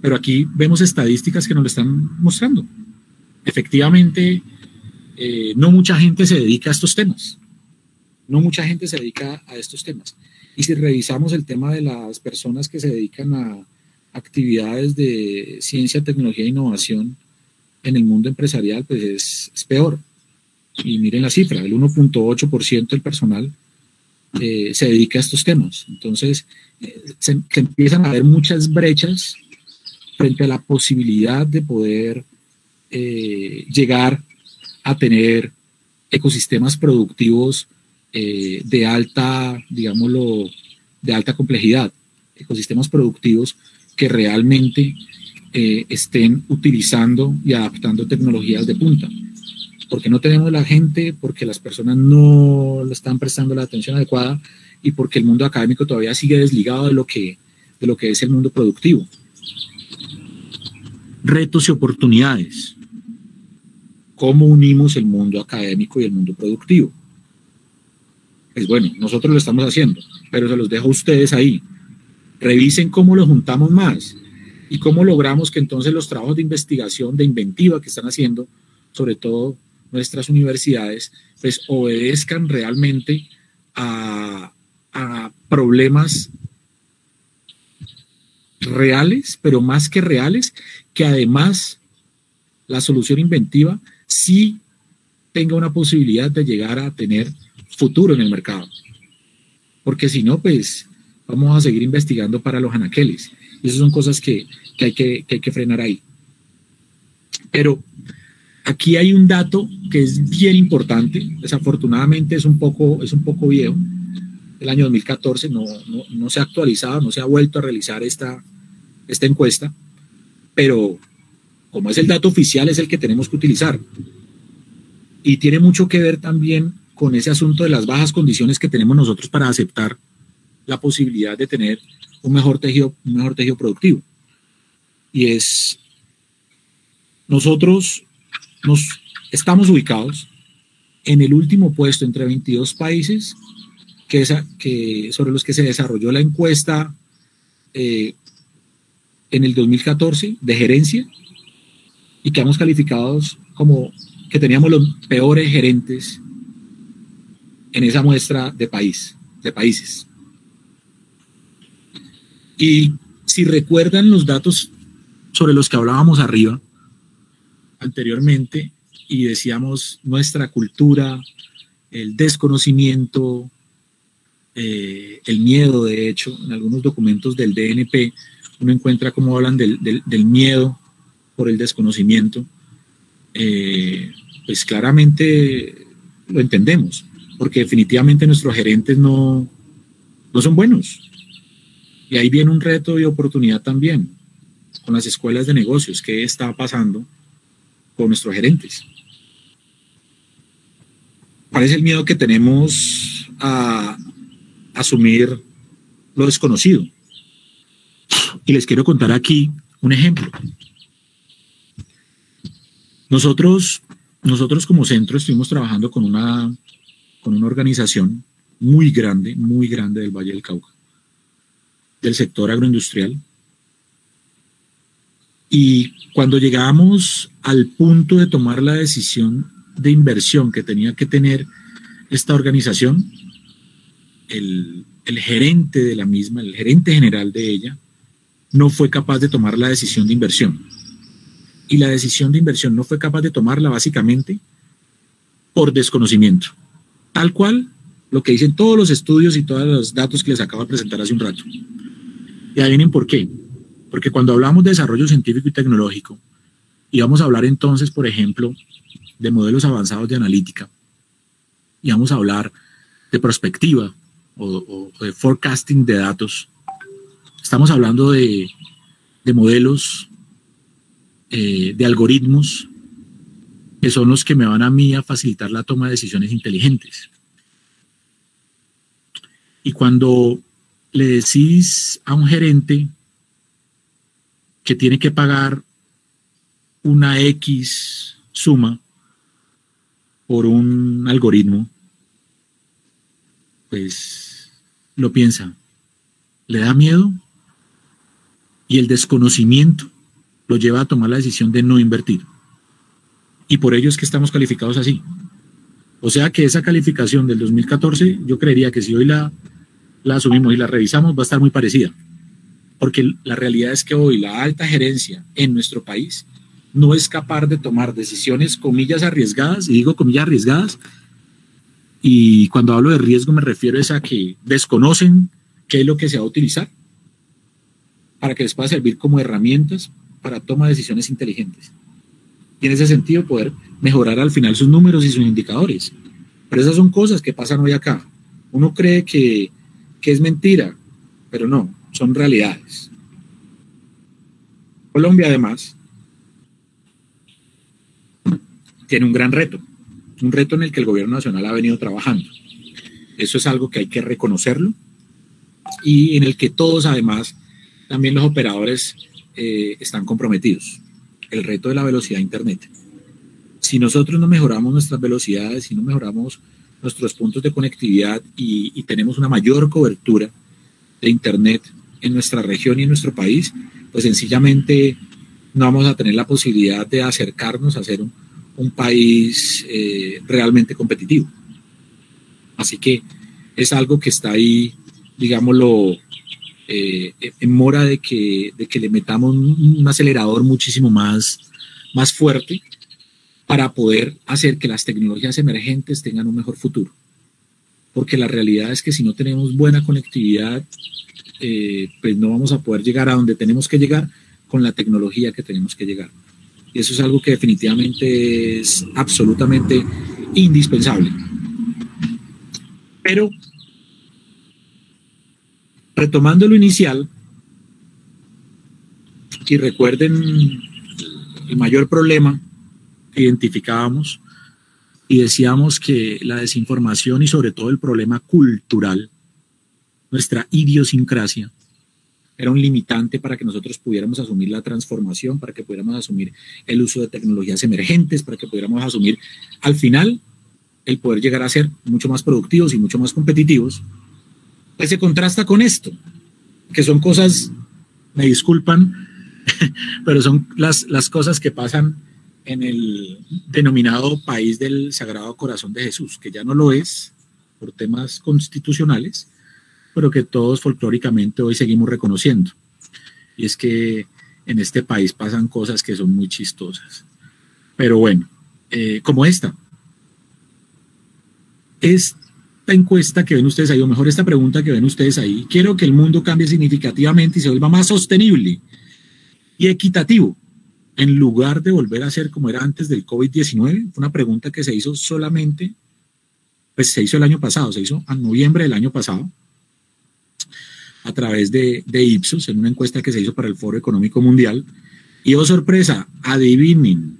Pero aquí vemos estadísticas que nos lo están mostrando. Efectivamente, eh, no mucha gente se dedica a estos temas. No mucha gente se dedica a estos temas. Y si revisamos el tema de las personas que se dedican a actividades de ciencia, tecnología e innovación en el mundo empresarial, pues es, peor. Y miren la cifra, el 1.8% del personal eh, se dedica a estos temas. Entonces, eh, se, empiezan a haber muchas brechas frente a la posibilidad de poder eh, llegar a tener ecosistemas productivos de alta, digámoslo, de alta complejidad, ecosistemas productivos que realmente eh, estén utilizando y adaptando tecnologías de punta. Porque no tenemos la gente, porque las personas no le están prestando la atención adecuada y porque el mundo académico todavía sigue desligado de lo que, de lo que es el mundo productivo. Retos y oportunidades. ¿Cómo unimos el mundo académico y el mundo productivo? Pues bueno, nosotros lo estamos haciendo, pero se los dejo a ustedes ahí. Revisen cómo lo juntamos más y cómo logramos que entonces los trabajos de investigación, de inventiva que están haciendo, sobre todo nuestras universidades, pues obedezcan realmente a, a problemas reales, pero más que reales, que además la solución inventiva sí tenga una posibilidad de llegar a tener futuro en el mercado. Porque si no, pues vamos a seguir investigando para los anaqueles. Y esas son cosas que, hay que, hay que frenar ahí. Pero aquí hay un dato que es bien importante, desafortunadamente es un poco, es un poco viejo, el año 2014 no, no, se ha actualizado, no se ha vuelto a realizar esta, esta encuesta, pero como es el dato oficial es el que tenemos que utilizar. Y tiene mucho que ver también con ese asunto de las bajas condiciones que tenemos nosotros para aceptar la posibilidad de tener un mejor tejido, un mejor tejido productivo. Y es, nosotros nos estamos ubicados en el último puesto entre 22 países que, que sobre los que se desarrolló la encuesta eh, en el 2014 de gerencia y que hemos calificados como que teníamos los peores gerentes en esa muestra de país, de países. Y si recuerdan los datos sobre los que hablábamos arriba, anteriormente, y decíamos nuestra cultura, el desconocimiento, eh, el miedo, de hecho, en algunos documentos del DNP, uno encuentra cómo hablan del, miedo por el desconocimiento, eh, pues claramente lo entendemos, porque definitivamente nuestros gerentes no, no son buenos, y ahí viene un reto y oportunidad también con las escuelas de negocios. ¿Qué está pasando con nuestros gerentes? ¿Cuál es el miedo que tenemos a asumir lo desconocido? Y les quiero contar aquí un ejemplo. Nosotros, nosotros como centro estuvimos trabajando con una, con una organización muy grande, muy grande del Valle del Cauca del sector agroindustrial. Y cuando llegamos al punto de tomar la decisión de inversión que tenía que tener esta organización, el, gerente de la misma, el gerente general de ella, no fue capaz de tomar la decisión de inversión. Y la decisión de inversión no fue capaz de tomarla básicamente por desconocimiento. Tal cual lo que dicen todos los estudios y todos los datos que les acabo de presentar hace un rato. Y adivinen por qué. Porque cuando hablamos de desarrollo científico y tecnológico, y vamos a hablar entonces, por ejemplo, de modelos avanzados de analítica y vamos a hablar de prospectiva o, de forecasting de datos, estamos hablando de, modelos, eh, de algoritmos que son los que me van a mí a facilitar la toma de decisiones inteligentes. Y cuando le decís a un gerente que tiene que pagar una X suma por un algoritmo, pues lo piensa. Le da miedo y el desconocimiento lo lleva a tomar la decisión de no invertir. Y por ello es que estamos calificados así. O sea que esa calificación del 2014, yo creería que si hoy la, la asumimos y la revisamos, va a estar muy parecida. Porque la realidad es que hoy la alta gerencia en nuestro país no es capaz de tomar decisiones, comillas, arriesgadas, y digo comillas arriesgadas, y cuando hablo de riesgo me refiero a que desconocen qué es lo que se va a utilizar para que les pueda servir como herramientas para tomar decisiones inteligentes. Y en ese sentido poder mejorar al final sus números y sus indicadores. Pero esas son cosas que pasan hoy acá. Uno cree que, que es mentira, pero no, son realidades. Colombia además tiene un gran reto, un reto en el que el gobierno nacional ha venido trabajando. Eso es algo que hay que reconocerlo y en el que todos además, también los operadores eh, están comprometidos. El reto de la velocidad de Internet. Si nosotros no mejoramos nuestras velocidades, si no mejoramos nuestros puntos de conectividad y, tenemos una mayor cobertura de Internet en nuestra región y en nuestro país, pues sencillamente no vamos a tener la posibilidad de acercarnos a ser un, un país eh, realmente competitivo. Así que es algo que está ahí, digámoslo, eh, en mora de que, de que le metamos un, acelerador muchísimo más, más fuerte para poder hacer que las tecnologías emergentes tengan un mejor futuro. Porque la realidad es que si no tenemos buena conectividad, eh, pues no vamos a poder llegar a donde tenemos que llegar con la tecnología que tenemos que llegar. Y eso es algo que definitivamente es absolutamente indispensable. Pero, retomando lo inicial, y recuerden el mayor problema que identificábamos y decíamos que la desinformación y sobre todo el problema cultural, nuestra idiosincrasia, era un limitante para que nosotros pudiéramos asumir la transformación, para que pudiéramos asumir el uso de tecnologías emergentes, para que pudiéramos asumir al final el poder llegar a ser mucho más productivos y mucho más competitivos, pues se contrasta con esto, que son cosas, me disculpan, pero son las, las cosas que pasan en el denominado país del Sagrado Corazón de Jesús, que ya no lo es por temas constitucionales, pero que todos folclóricamente hoy seguimos reconociendo. Y es que en este país pasan cosas que son muy chistosas. Pero bueno, eh, como esta. Esta encuesta que ven ustedes ahí, o mejor esta pregunta que ven ustedes ahí, quiero que el mundo cambie significativamente y se vuelva más sostenible y equitativo, en lugar de volver a ser como era antes del COVID-19. Fue una pregunta que se hizo solamente, pues se hizo el año pasado, se hizo en noviembre del año pasado a través de, Ipsos en una encuesta que se hizo para el Foro Económico Mundial. Y oh sorpresa, adivinen,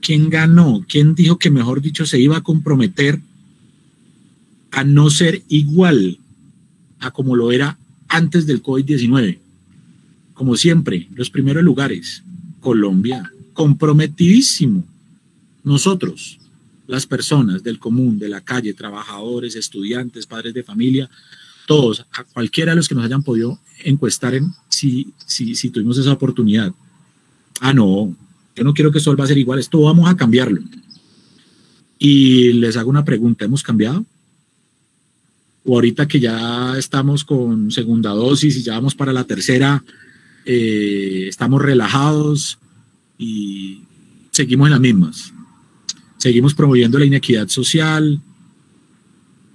¿quién ganó? ¿Quién dijo que, mejor dicho, se iba a comprometer a no ser igual a como lo era antes del COVID-19? Como siempre, los primeros lugares, Colombia, comprometidísimo. Nosotros, las personas del común, de la calle, trabajadores, estudiantes, padres de familia, todos, a cualquiera de los que nos hayan podido encuestar en si, si, si tuvimos esa oportunidad. Ah, no, yo no quiero que esto va a ser igual, esto vamos a cambiarlo. Y les hago una pregunta, ¿hemos cambiado? O ahorita que ya estamos con segunda dosis y ya vamos para la tercera, eh, estamos relajados y seguimos en las mismas. Seguimos promoviendo la inequidad social,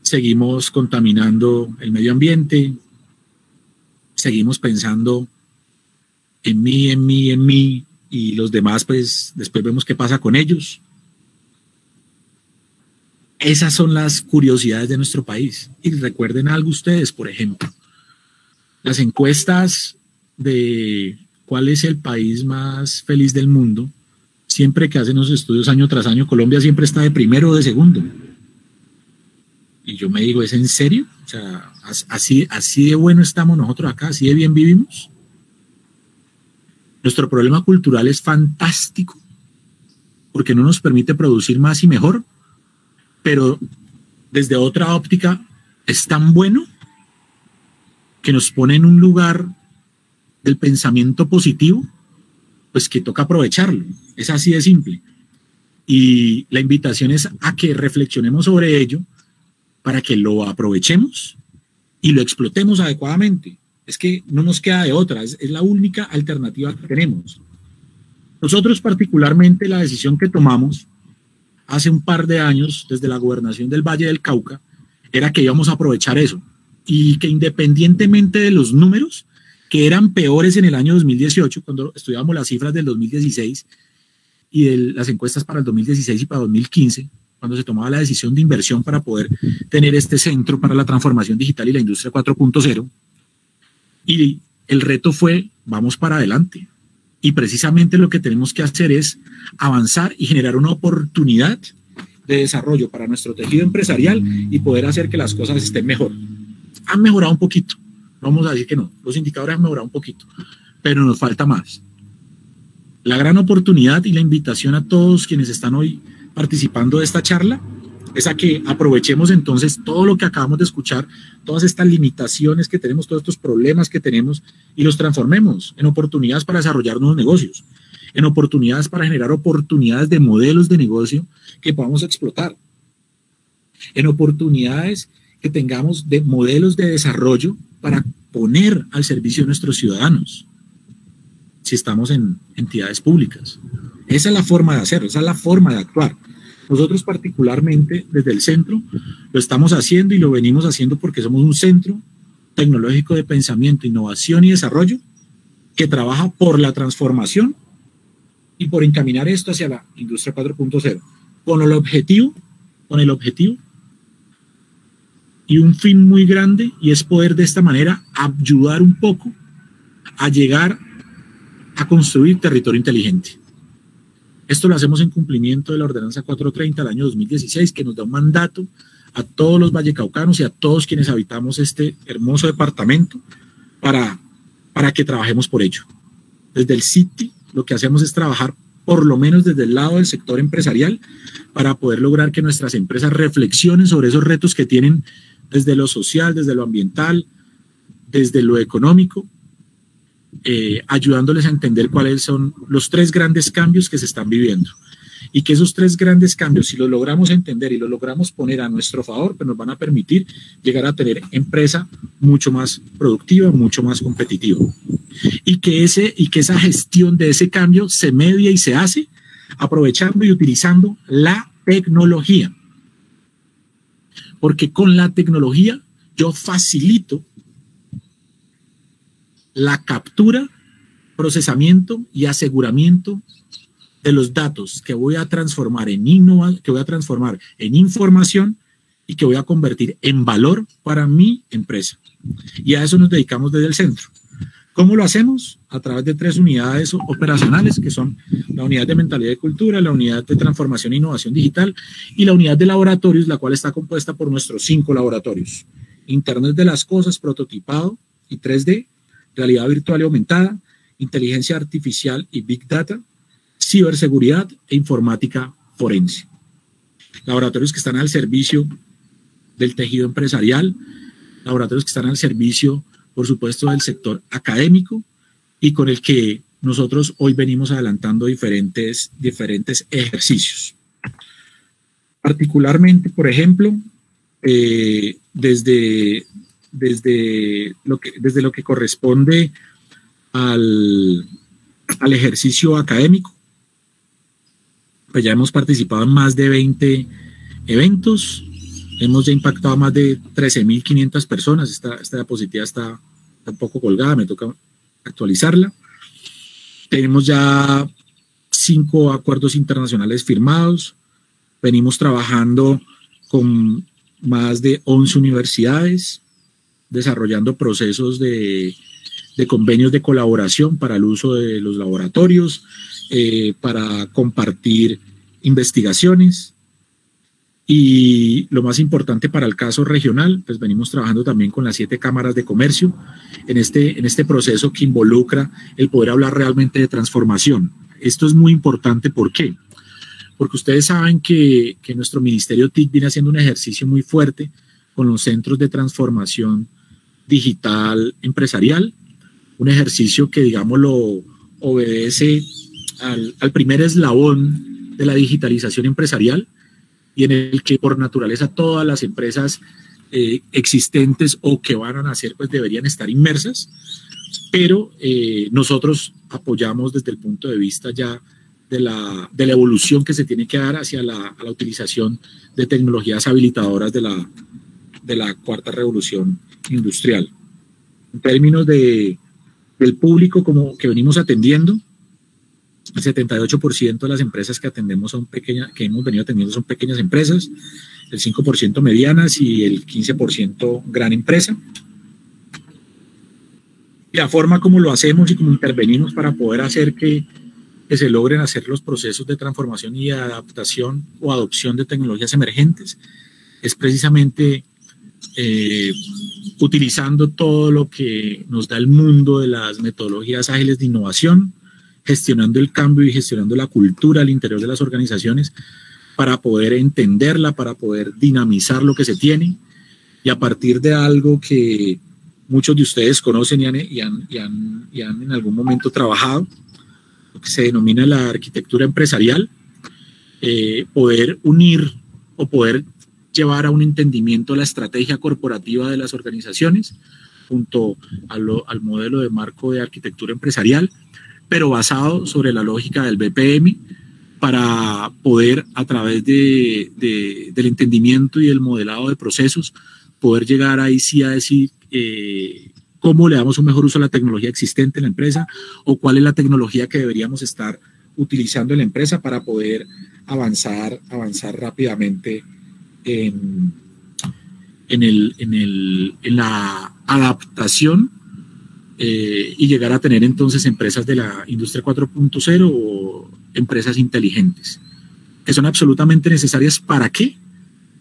seguimos contaminando el medio ambiente, seguimos pensando en mí, en mí, en mí, y los demás, pues después vemos qué pasa con ellos. Esas son las curiosidades de nuestro país. Y recuerden algo ustedes, por ejemplo, las encuestas de cuál es el país más feliz del mundo, siempre que hacen los estudios año tras año, Colombia siempre está de primero o de segundo. Y yo me digo, ¿es en serio? O sea, así, así de bueno estamos nosotros acá, así de bien vivimos. Nuestro problema cultural es fantástico porque no nos permite producir más y mejor, pero desde otra óptica es tan bueno que nos pone en un lugar del pensamiento positivo, pues que toca aprovecharlo. Es así de simple. Y la invitación es a que reflexionemos sobre ello para que lo aprovechemos y lo explotemos adecuadamente. Es que no nos queda de otra, es, la única alternativa que tenemos. Nosotros particularmente la decisión que tomamos hace un par de años desde la gobernación del Valle del Cauca era que íbamos a aprovechar eso. Y que independientemente de los números que eran peores en el año 2018 cuando estudiábamos las cifras del 2016 y de las encuestas para el 2016 y para 2015 cuando se tomaba la decisión de inversión para poder tener este centro para la transformación digital y la industria 4.0 y el reto fue vamos para adelante y precisamente lo que tenemos que hacer es avanzar y generar una oportunidad de desarrollo para nuestro tejido empresarial y poder hacer que las cosas estén mejor. Han mejorado un poquito, vamos a decir que no, los indicadores han mejorado un poquito, pero nos falta más. La gran oportunidad y la invitación a todos quienes están hoy participando de esta charla es a que aprovechemos entonces todo lo que acabamos de escuchar, todas estas limitaciones que tenemos, todos estos problemas que tenemos y los transformemos en oportunidades para desarrollar nuevos negocios, en oportunidades para generar oportunidades de modelos de negocio que podamos explotar, en oportunidades que tengamos de modelos de desarrollo para poner al servicio de nuestros ciudadanos, si estamos en entidades públicas. Esa es la forma de hacerlo, esa es la forma de actuar. Nosotros particularmente desde el centro lo estamos haciendo y lo venimos haciendo porque somos un centro tecnológico de pensamiento, innovación y desarrollo que trabaja por la transformación y por encaminar esto hacia la industria 4.0 con el objetivo, con el objetivo y un fin muy grande y es poder de esta manera ayudar un poco a llegar a construir territorio inteligente. Esto lo hacemos en cumplimiento de la ordenanza 430 del año 2016, que nos da un mandato a todos los vallecaucanos y a todos quienes habitamos este hermoso departamento para, para que trabajemos por ello. Desde el CITI lo que hacemos es trabajar por lo menos desde el lado del sector empresarial para poder lograr que nuestras empresas reflexionen sobre esos retos que tienen desde lo social, desde lo ambiental, desde lo económico eh, ayudándoles a entender cuáles son los tres grandes cambios que se están viviendo. Y que esos tres grandes cambios, si los logramos entender y los logramos poner a nuestro favor, pues nos van a permitir llegar a tener empresa mucho más productiva, mucho más competitiva. Y que, ese, y que esa gestión de ese cambio se media y se hace aprovechando y utilizando la tecnología. Porque con la tecnología yo facilito la captura, procesamiento y aseguramiento de los datos que voy a transformar en innova, que voy a transformar en información y que voy a convertir en valor para mi empresa. Y a eso nos dedicamos desde el centro. ¿Cómo lo hacemos? A través de tres unidades operacionales, que son la unidad de mentalidad y cultura, la unidad de transformación e innovación digital y la unidad de laboratorios, la cual está compuesta por nuestros cinco laboratorios. Internet de las cosas, prototipado y 3D, realidad virtual y aumentada, inteligencia artificial y big data, ciberseguridad e informática forense. Laboratorios que están al servicio del tejido empresarial, laboratorios que están al servicio, por supuesto, del sector académico y con el que nosotros hoy venimos adelantando diferentes, diferentes ejercicios. Particularmente, por ejemplo, eh, desde, desde lo que, desde lo que corresponde al, al ejercicio académico. Pues ya hemos participado en más de 20 eventos, hemos ya impactado a más de 13.500 personas. Esta, esta diapositiva está, está un poco colgada, me toca actualizarla. Tenemos ya cinco acuerdos internacionales firmados. Venimos trabajando con más de 11 universidades, desarrollando procesos de, convenios de colaboración para el uso de los laboratorios, eh, para compartir investigaciones. Y lo más importante para el caso regional, pues venimos trabajando también con las siete cámaras de comercio en este, en este proceso que involucra el poder hablar realmente de transformación. Esto es muy importante, ¿por qué? Porque ustedes saben que, que nuestro Ministerio TIC viene haciendo un ejercicio muy fuerte con los centros de transformación digital empresarial, un ejercicio que, digamos, lo obedece al, al primer eslabón de la digitalización empresarial y en el que por naturaleza todas las empresas eh, existentes o que van a nacer pues deberían estar inmersas, pero eh, nosotros apoyamos desde el punto de vista ya de la, de la evolución que se tiene que dar hacia la, la utilización de tecnologías habilitadoras de la, de la cuarta revolución industrial. En términos de, del público como que venimos atendiendo, el 78% de las empresas que atendemos son pequeñas, que hemos venido atendiendo son pequeñas empresas, el 5% medianas y el 15% gran empresa. Y la forma como lo hacemos y como intervenimos para poder hacer que, que se logren hacer los procesos de transformación y adaptación o adopción de tecnologías emergentes es precisamente eh, utilizando todo lo que nos da el mundo de las metodologías ágiles de innovación, gestionando el cambio y gestionando la cultura al interior de las organizaciones para poder entenderla, para poder dinamizar lo que se tiene. Y a partir de algo que muchos de ustedes conocen y han, y han, y han, en algún momento trabajado, lo que se denomina la arquitectura empresarial, eh, poder unir o poder llevar a un entendimiento la estrategia corporativa de las organizaciones junto al modelo de marco de arquitectura empresarial, pero basado sobre la lógica del BPM para poder a través de, del entendimiento y del modelado de procesos poder llegar ahí sí a decir eh, cómo le damos un mejor uso a la tecnología existente en la empresa o cuál es la tecnología que deberíamos estar utilizando en la empresa para poder avanzar, avanzar rápidamente en, el, en, el, en la adaptación eh, y llegar a tener entonces empresas de la industria 4.0 o empresas inteligentes, que son absolutamente necesarias para qué?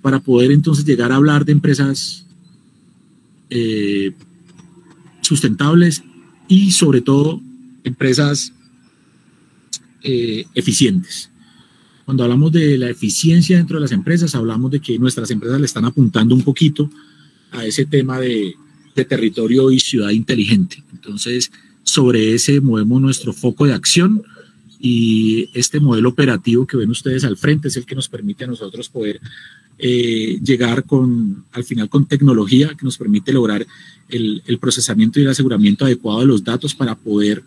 Para poder entonces llegar a hablar de empresas eh, sustentables y sobre todo empresas eh, eficientes. Cuando hablamos de la eficiencia dentro de las empresas, hablamos de que nuestras empresas le están apuntando un poquito a ese tema de, territorio y ciudad inteligente. Entonces, sobre ese movemos nuestro foco de acción y este modelo operativo que ven ustedes al frente es el que nos permite a nosotros poder eh, llegar con, al final con tecnología que nos permite lograr el, el procesamiento y el aseguramiento adecuado de los datos para poder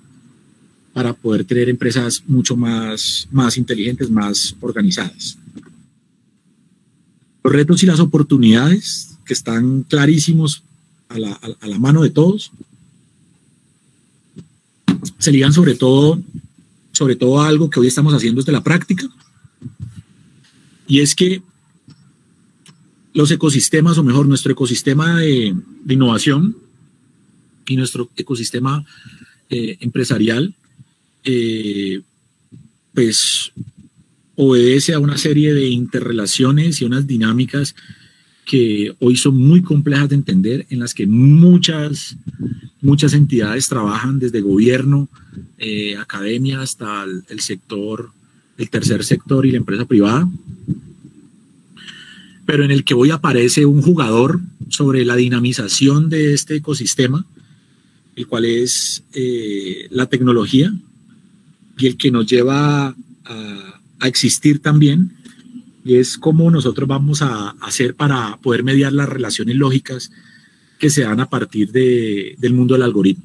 para poder tener empresas mucho más, más inteligentes, más organizadas. Los retos y las oportunidades que están clarísimos a la, a la mano de todos se ligan sobre todo, sobre todo a algo que hoy estamos haciendo desde la práctica, y es que los ecosistemas, o mejor, nuestro ecosistema de, innovación y nuestro ecosistema eh, empresarial eh, pues obedece a una serie de interrelaciones y unas dinámicas que hoy son muy complejas de entender, en las que muchas, muchas entidades trabajan desde gobierno, eh, academia hasta el, sector, el tercer sector y la empresa privada, pero en el que hoy aparece un jugador sobre la dinamización de este ecosistema, el cual es eh, la tecnología, y el que nos lleva a, existir también, y es cómo nosotros vamos a hacer para poder mediar las relaciones lógicas que se dan a partir de, del mundo del algoritmo.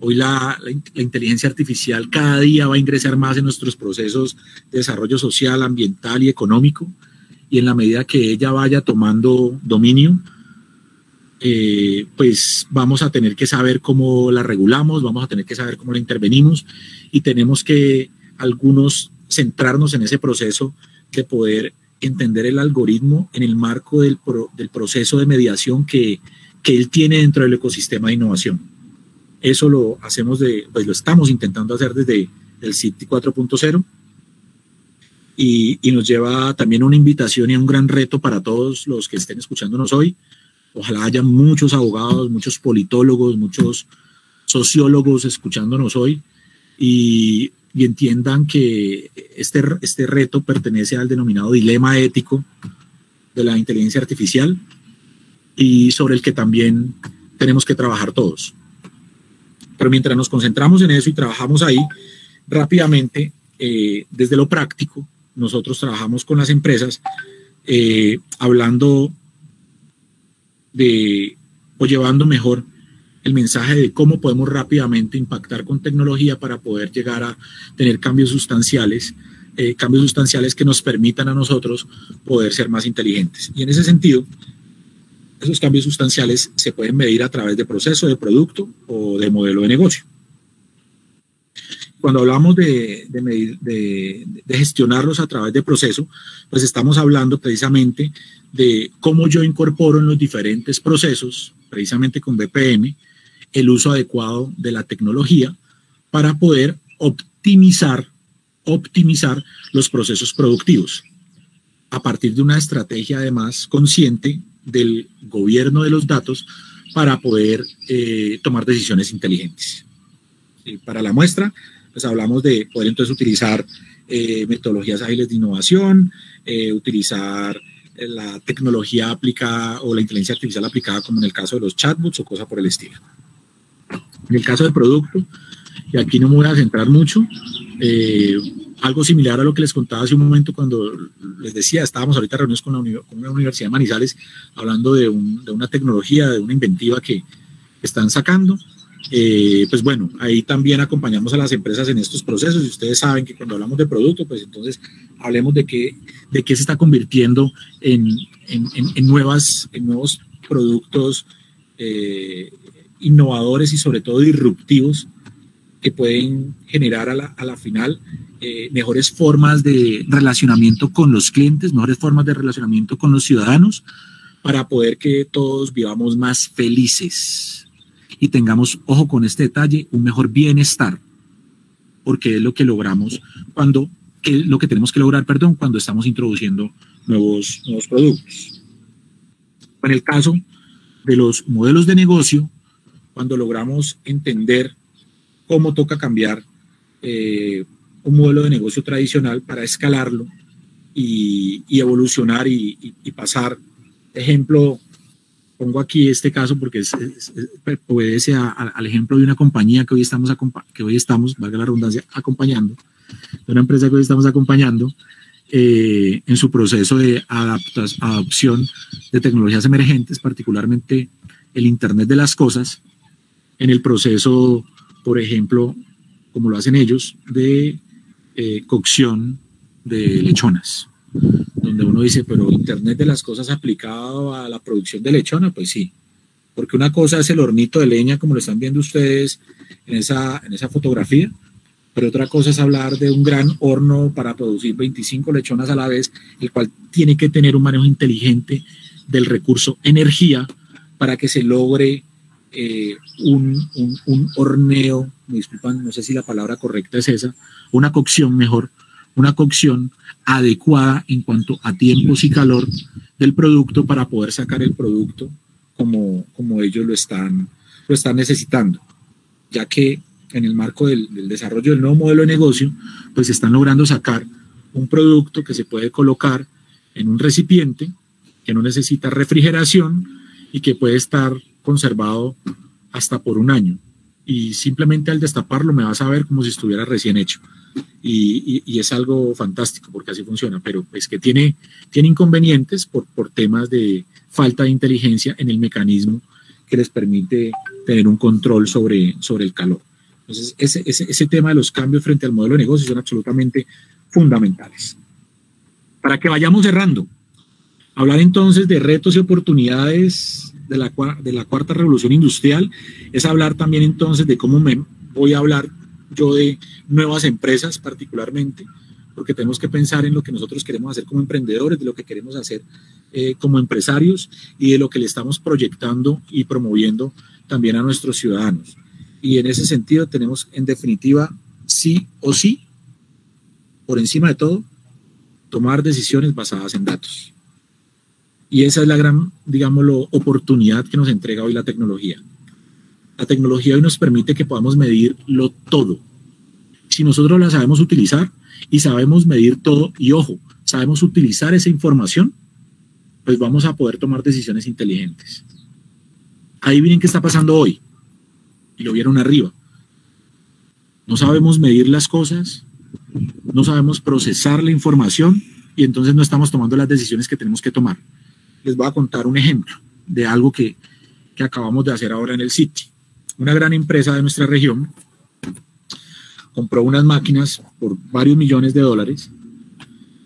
Hoy la, la, inteligencia artificial cada día va a ingresar más en nuestros procesos de desarrollo social, ambiental y económico, y en la medida que ella vaya tomando dominio, eh, pues vamos a tener que saber cómo la regulamos, vamos a tener que saber cómo la intervenimos y tenemos que algunos centrarnos en ese proceso de poder entender el algoritmo en el marco del, del proceso de mediación que, que él tiene dentro del ecosistema de innovación. Eso lo hacemos de, pues lo estamos intentando hacer desde el City 4.0 y, y, nos lleva también una invitación y un gran reto para todos los que estén escuchándonos hoy. Ojalá haya muchos abogados, muchos politólogos, muchos sociólogos escuchándonos hoy y, y entiendan que este, este reto pertenece al denominado dilema ético de la inteligencia artificial y sobre el que también tenemos que trabajar todos. Pero mientras nos concentramos en eso y trabajamos ahí, rápidamente, eh, desde lo práctico, nosotros trabajamos con las empresas eh, hablando de o llevando mejor el mensaje de cómo podemos rápidamente impactar con tecnología para poder llegar a tener cambios sustanciales, eh, cambios sustanciales que nos permitan a nosotros poder ser más inteligentes. Y en ese sentido, esos cambios sustanciales se pueden medir a través de proceso, de producto o de modelo de negocio. Cuando hablamos de, de, de, gestionarlos a través de proceso, pues estamos hablando precisamente de cómo yo incorporo en los diferentes procesos, precisamente con BPM, el uso adecuado de la tecnología para poder optimizar, optimizar los procesos productivos a partir de una estrategia además consciente del gobierno de los datos para poder eh, tomar decisiones inteligentes. para la muestra, pues hablamos de poder entonces utilizar eh, metodologías ágiles de innovación, eh, utilizar la tecnología aplicada o la inteligencia artificial aplicada como en el caso de los chatbots o cosa por el estilo. En el caso del producto, y aquí no me voy a centrar mucho, algo similar a lo que les contaba hace un momento cuando les decía, estábamos ahorita reunidos con, la con una universidad de Manizales hablando de, una tecnología, de una inventiva que están sacando. Eh, pues bueno, ahí también acompañamos a las empresas en estos procesos y ustedes saben que cuando hablamos de producto, pues entonces hablemos de qué, de qué se está convirtiendo en, en, nuevas, en nuevos productos eh, innovadores y sobre todo disruptivos que pueden generar a la, a la final eh, mejores formas de relacionamiento con los clientes, mejores formas de relacionamiento con los ciudadanos, para poder que todos vivamos más felices y tengamos, ojo con este detalle, un mejor bienestar, porque es lo que logramos cuando, que lo que tenemos que lograr, perdón, cuando estamos introduciendo nuevos, nuevos productos. En el caso de los modelos de negocio, cuando logramos entender cómo toca cambiar eh, un modelo de negocio tradicional para escalarlo y, evolucionar y, pasar. Ejemplo, pongo aquí este caso porque obedece al ejemplo de una compañía que hoy estamos, que hoy estamos, valga la redundancia, acompañando, de una empresa que hoy estamos acompañando eh, en su proceso de adopción de tecnologías emergentes, particularmente el Internet de las Cosas, en el proceso, por ejemplo, como lo hacen ellos, de eh, cocción de lechonas, donde uno dice, pero Internet de las cosas aplicado a la producción de lechona, pues sí, porque una cosa es el hornito de leña, como lo están viendo ustedes en esa, en esa fotografía, pero otra cosa es hablar de un gran horno para producir 25 lechonas a la vez, el cual tiene que tener un manejo inteligente del recurso energía para que se logre eh, un, un, un, horneo, me disculpan, no sé si la palabra correcta es esa, una cocción mejor, una cocción adecuada en cuanto a tiempos y calor del producto para poder sacar el producto como, como ellos lo están, lo están necesitando, ya que en el marco del, del desarrollo del nuevo modelo de negocio, pues están logrando sacar un producto que se puede colocar en un recipiente que no necesita refrigeración y que puede estar conservado hasta por un año. Y simplemente al destaparlo me vas a ver como si estuviera recién hecho y, es algo fantástico porque así funciona, pero es que tiene, tiene inconvenientes por, por temas de falta de inteligencia en el mecanismo que les permite tener un control sobre, sobre el calor. Entonces, ese, ese, ese tema de los cambios frente al modelo de negocio son absolutamente fundamentales. Para que vayamos cerrando, hablar entonces de retos y oportunidades de la, cuarta revolución industrial es hablar también entonces de cómo voy a hablar yo de nuevas empresas particularmente, porque tenemos que pensar en lo que nosotros queremos hacer como emprendedores, de lo que queremos hacer eh, como empresarios y de lo que le estamos proyectando y promoviendo también a nuestros ciudadanos. Y en ese sentido tenemos en definitiva sí o sí, por encima de todo, tomar decisiones basadas en datos. Y esa es la gran, digámoslo, oportunidad que nos entrega hoy la tecnología. La tecnología hoy nos permite que podamos medirlo todo. Si nosotros la sabemos utilizar y sabemos medir todo, y ojo, sabemos utilizar esa información, pues vamos a poder tomar decisiones inteligentes. Ahí miren qué está pasando hoy. Y lo vieron arriba. No sabemos medir las cosas, no sabemos procesar la información y entonces no estamos tomando las decisiones que tenemos que tomar. Les voy a contar un ejemplo de algo que, que acabamos de hacer ahora en el City. Una gran empresa de nuestra región compró unas máquinas por varios millones de dólares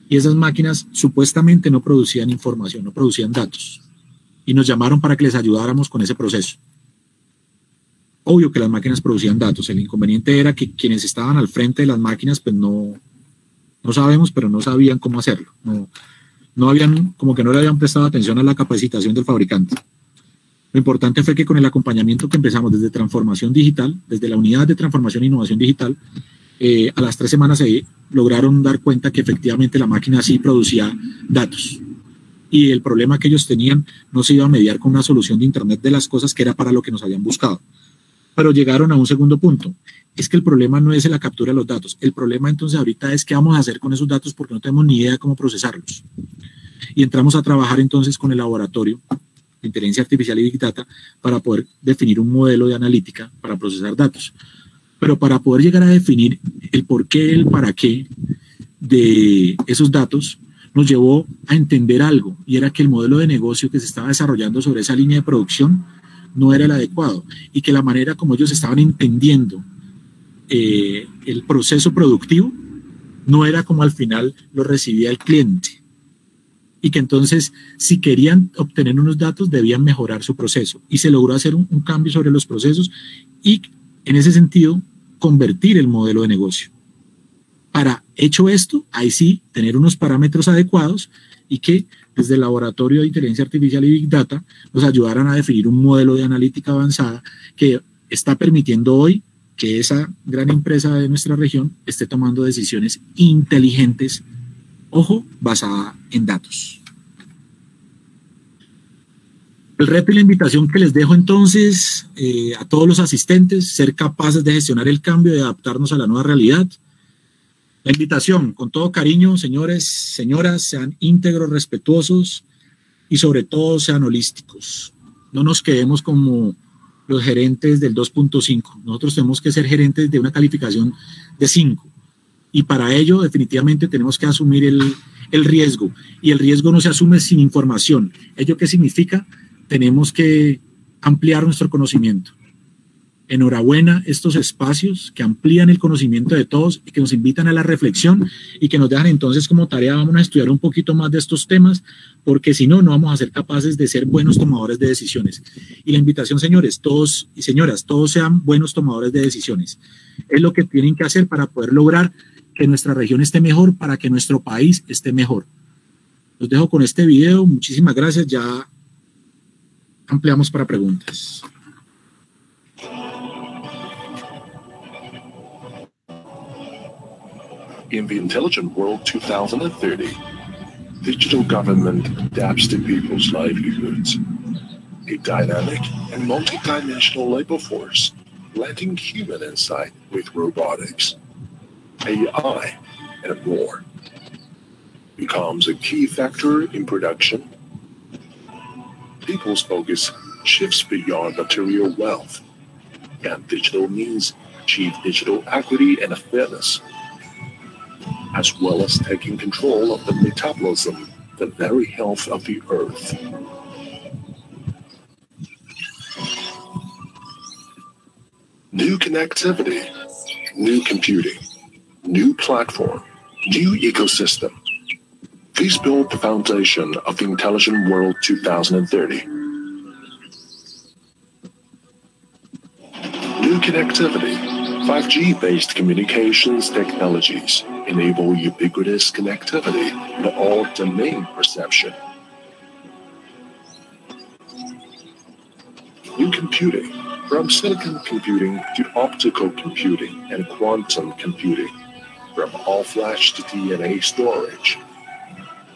y esas máquinas supuestamente no producían información, no producían datos. Y nos llamaron para que les ayudáramos con ese proceso. Obvio que las máquinas producían datos. El inconveniente era que quienes estaban al frente de las máquinas, pues no, no sabemos, pero no sabían cómo hacerlo. No, no habían, como que no le habían prestado atención a la capacitación del fabricante. Lo importante fue que con el acompañamiento que empezamos desde transformación digital, desde la unidad de transformación e innovación digital, eh, a las tres semanas se lograron dar cuenta que efectivamente la máquina sí producía datos. Y el problema que ellos tenían no se iba a mediar con una solución de Internet de las cosas que era para lo que nos habían buscado. Pero llegaron a un segundo punto. Es que el problema no es la captura de los datos. El problema entonces ahorita es qué vamos a hacer con esos datos porque no tenemos ni idea de cómo procesarlos. Y entramos a trabajar entonces con el laboratorio de inteligencia artificial y big data para poder definir un modelo de analítica para procesar datos. Pero para poder llegar a definir el por qué, el para qué de esos datos, nos llevó a entender algo, y era que el modelo de negocio que se estaba desarrollando sobre esa línea de producción no era el adecuado y que la manera como ellos estaban entendiendo eh, el proceso productivo no era como al final lo recibía el cliente y que entonces si querían obtener unos datos debían mejorar su proceso y se logró hacer un, cambio sobre los procesos y en ese sentido convertir el modelo de negocio. Para hecho esto, ahí sí, tener unos parámetros adecuados y que desde el Laboratorio de Inteligencia Artificial y Big Data nos ayudaran a definir un modelo de analítica avanzada que está permitiendo hoy que esa gran empresa de nuestra región esté tomando decisiones inteligentes, ojo, basada en datos. El reto y la invitación que les dejo entonces eh, a todos los asistentes, ser capaces de gestionar el cambio y adaptarnos a la nueva realidad, la invitación, con todo cariño, señores, señoras, sean íntegros, respetuosos y sobre todo sean holísticos. No nos quedemos como los gerentes del 2.5. Nosotros tenemos que ser gerentes de una calificación de 5. Y para ello definitivamente tenemos que asumir el, el riesgo. Y el riesgo no se asume sin información. ¿Ello qué significa? Tenemos que ampliar nuestro conocimiento enhorabuena estos espacios que amplían el conocimiento de todos y que nos invitan a la reflexión y que nos dejan entonces como tarea, vamos a estudiar un poquito más de estos temas, porque si no, no vamos a ser capaces de ser buenos tomadores de decisiones. Y la invitación, señores, todos y señoras, todos sean buenos tomadores de decisiones. Es lo que tienen que hacer para poder lograr que nuestra región esté mejor, para que nuestro país esté mejor. Los dejo con este video. Muchísimas gracias. Ya ampliamos para preguntas. In the Intelligent World 2030, digital government adapts to people's livelihoods. A dynamic and multidimensional labor force, blending human insight with robotics, AI, and more, becomes a key factor in production. People's focus shifts beyond material wealth, and digital means achieve digital equity and fairness as well as taking control of the metabolism, the very health of the earth. New connectivity, new computing, new platform, new ecosystem. These build the foundation of the Intelligent World 2030. New connectivity, 5G-based communications technologies enable ubiquitous connectivity and all domain perception. New computing, from silicon computing to optical computing and quantum computing, from all-flash to DNA storage.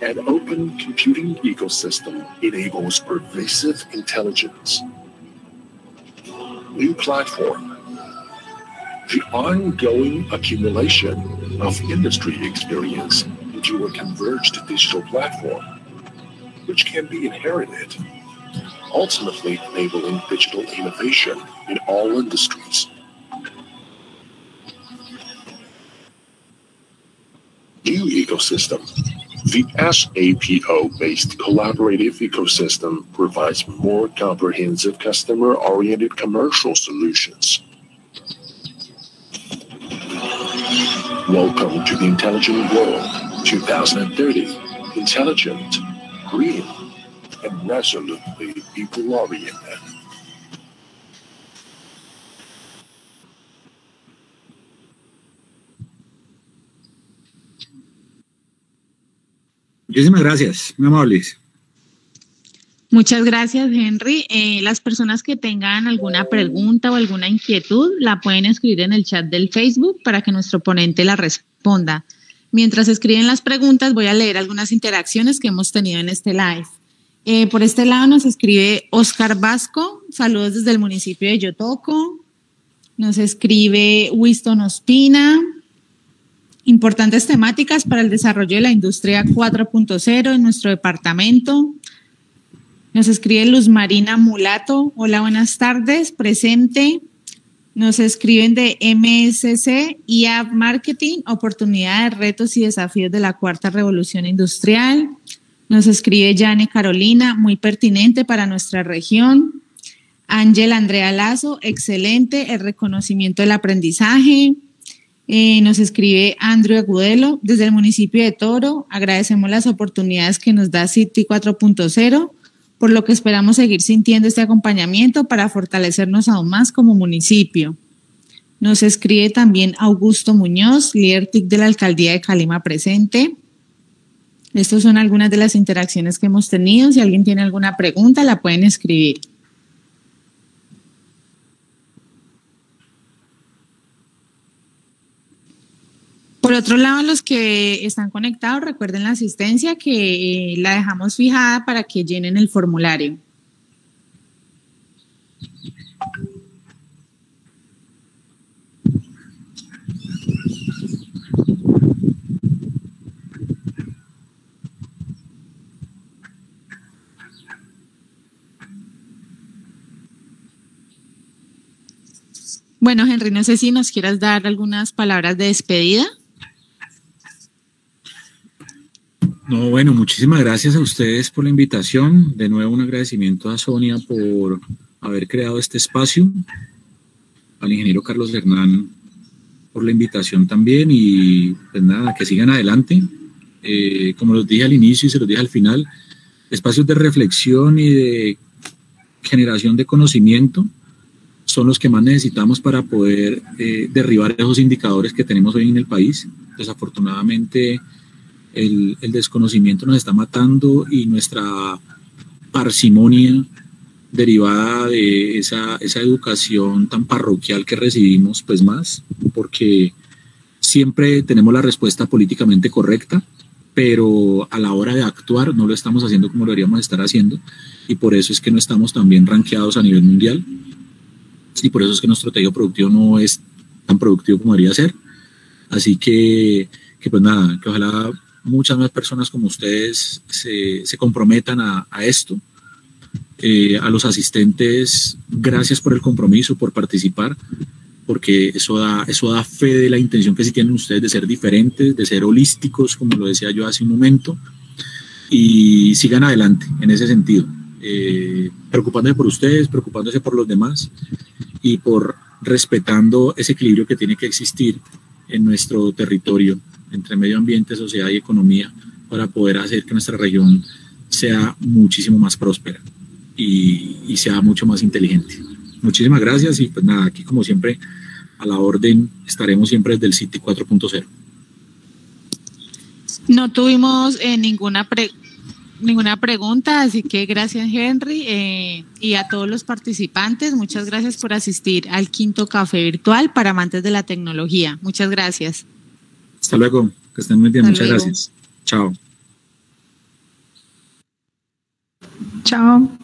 An open computing ecosystem enables pervasive intelligence. New platform. The ongoing accumulation of industry experience into a converged digital platform, which can be inherited, ultimately enabling digital innovation in all industries. New ecosystem. The SAPO based collaborative ecosystem provides more comprehensive customer oriented commercial solutions. Welcome to the Intelligent World 2030. Intelligent, green, and resolutely people oriented. Muchísimas gracias, muy amables. Muchas gracias, Henry. Eh, las personas que tengan alguna pregunta o alguna inquietud la pueden escribir en el chat del Facebook para que nuestro ponente la responda. Mientras escriben las preguntas, voy a leer algunas interacciones que hemos tenido en este live. Eh, por este lado nos escribe Oscar Vasco, saludos desde el municipio de Yotoco. Nos escribe Winston Ospina, importantes temáticas para el desarrollo de la industria 4.0 en nuestro departamento. Nos escribe Luz Marina Mulato, hola, buenas tardes, presente. Nos escriben de MSC y App Marketing, oportunidades, retos y desafíos de la cuarta revolución industrial. Nos escribe Jane Carolina, muy pertinente para nuestra región. Ángel Andrea Lazo, excelente, el reconocimiento del aprendizaje. Eh, nos escribe Andrew Agudelo desde el municipio de Toro. Agradecemos las oportunidades que nos da City 4.0, por lo que esperamos seguir sintiendo este acompañamiento para fortalecernos aún más como municipio. Nos escribe también Augusto Muñoz, líder TIC de la alcaldía de Calima presente. Estas son algunas de las interacciones que hemos tenido. Si alguien tiene alguna pregunta, la pueden escribir. Por otro lado, los que están conectados, recuerden la asistencia que eh, la dejamos fijada para que llenen el formulario. Bueno, Henry, no sé si nos quieras dar algunas palabras de despedida. No, bueno, muchísimas gracias a ustedes por la invitación. De nuevo un agradecimiento a Sonia por haber creado este espacio, al ingeniero Carlos Hernán por la invitación también y pues nada, que sigan adelante. Eh, como los dije al inicio y se los dije al final, espacios de reflexión y de generación de conocimiento son los que más necesitamos para poder eh, derribar esos indicadores que tenemos hoy en el país. Desafortunadamente, el, desconocimiento nos está matando y nuestra parsimonia derivada de esa, esa educación tan parroquial que recibimos, pues más, porque siempre tenemos la respuesta políticamente correcta, pero a la hora de actuar no lo estamos haciendo como lo deberíamos estar haciendo y por eso es que no estamos tan bien rankeados a nivel mundial y por eso es que nuestro tejido productivo no es tan productivo como debería ser. Así que, que pues nada, que ojalá muchas más personas como ustedes se, se comprometan a, esto. Eh, a los asistentes, gracias por el compromiso, por participar, porque eso da, eso da fe de la intención que sí tienen ustedes de ser diferentes, de ser holísticos, como lo decía yo hace un momento, y sigan adelante en ese sentido, eh, preocupándose por ustedes, preocupándose por los demás y por respetando ese equilibrio que tiene que existir en nuestro territorio entre medio ambiente, sociedad y economía para poder hacer que nuestra región sea muchísimo más próspera y, sea mucho más inteligente. Muchísimas gracias y pues nada, aquí como siempre a la orden, estaremos siempre desde el City 4.0. No tuvimos eh, ninguna ninguna pregunta, así que gracias Henry eh, y a todos los participantes, muchas gracias por asistir al quinto café virtual para amantes de la tecnología. Muchas gracias. Hasta luego, que estén muy bien, muchas gracias. Chao. Chao.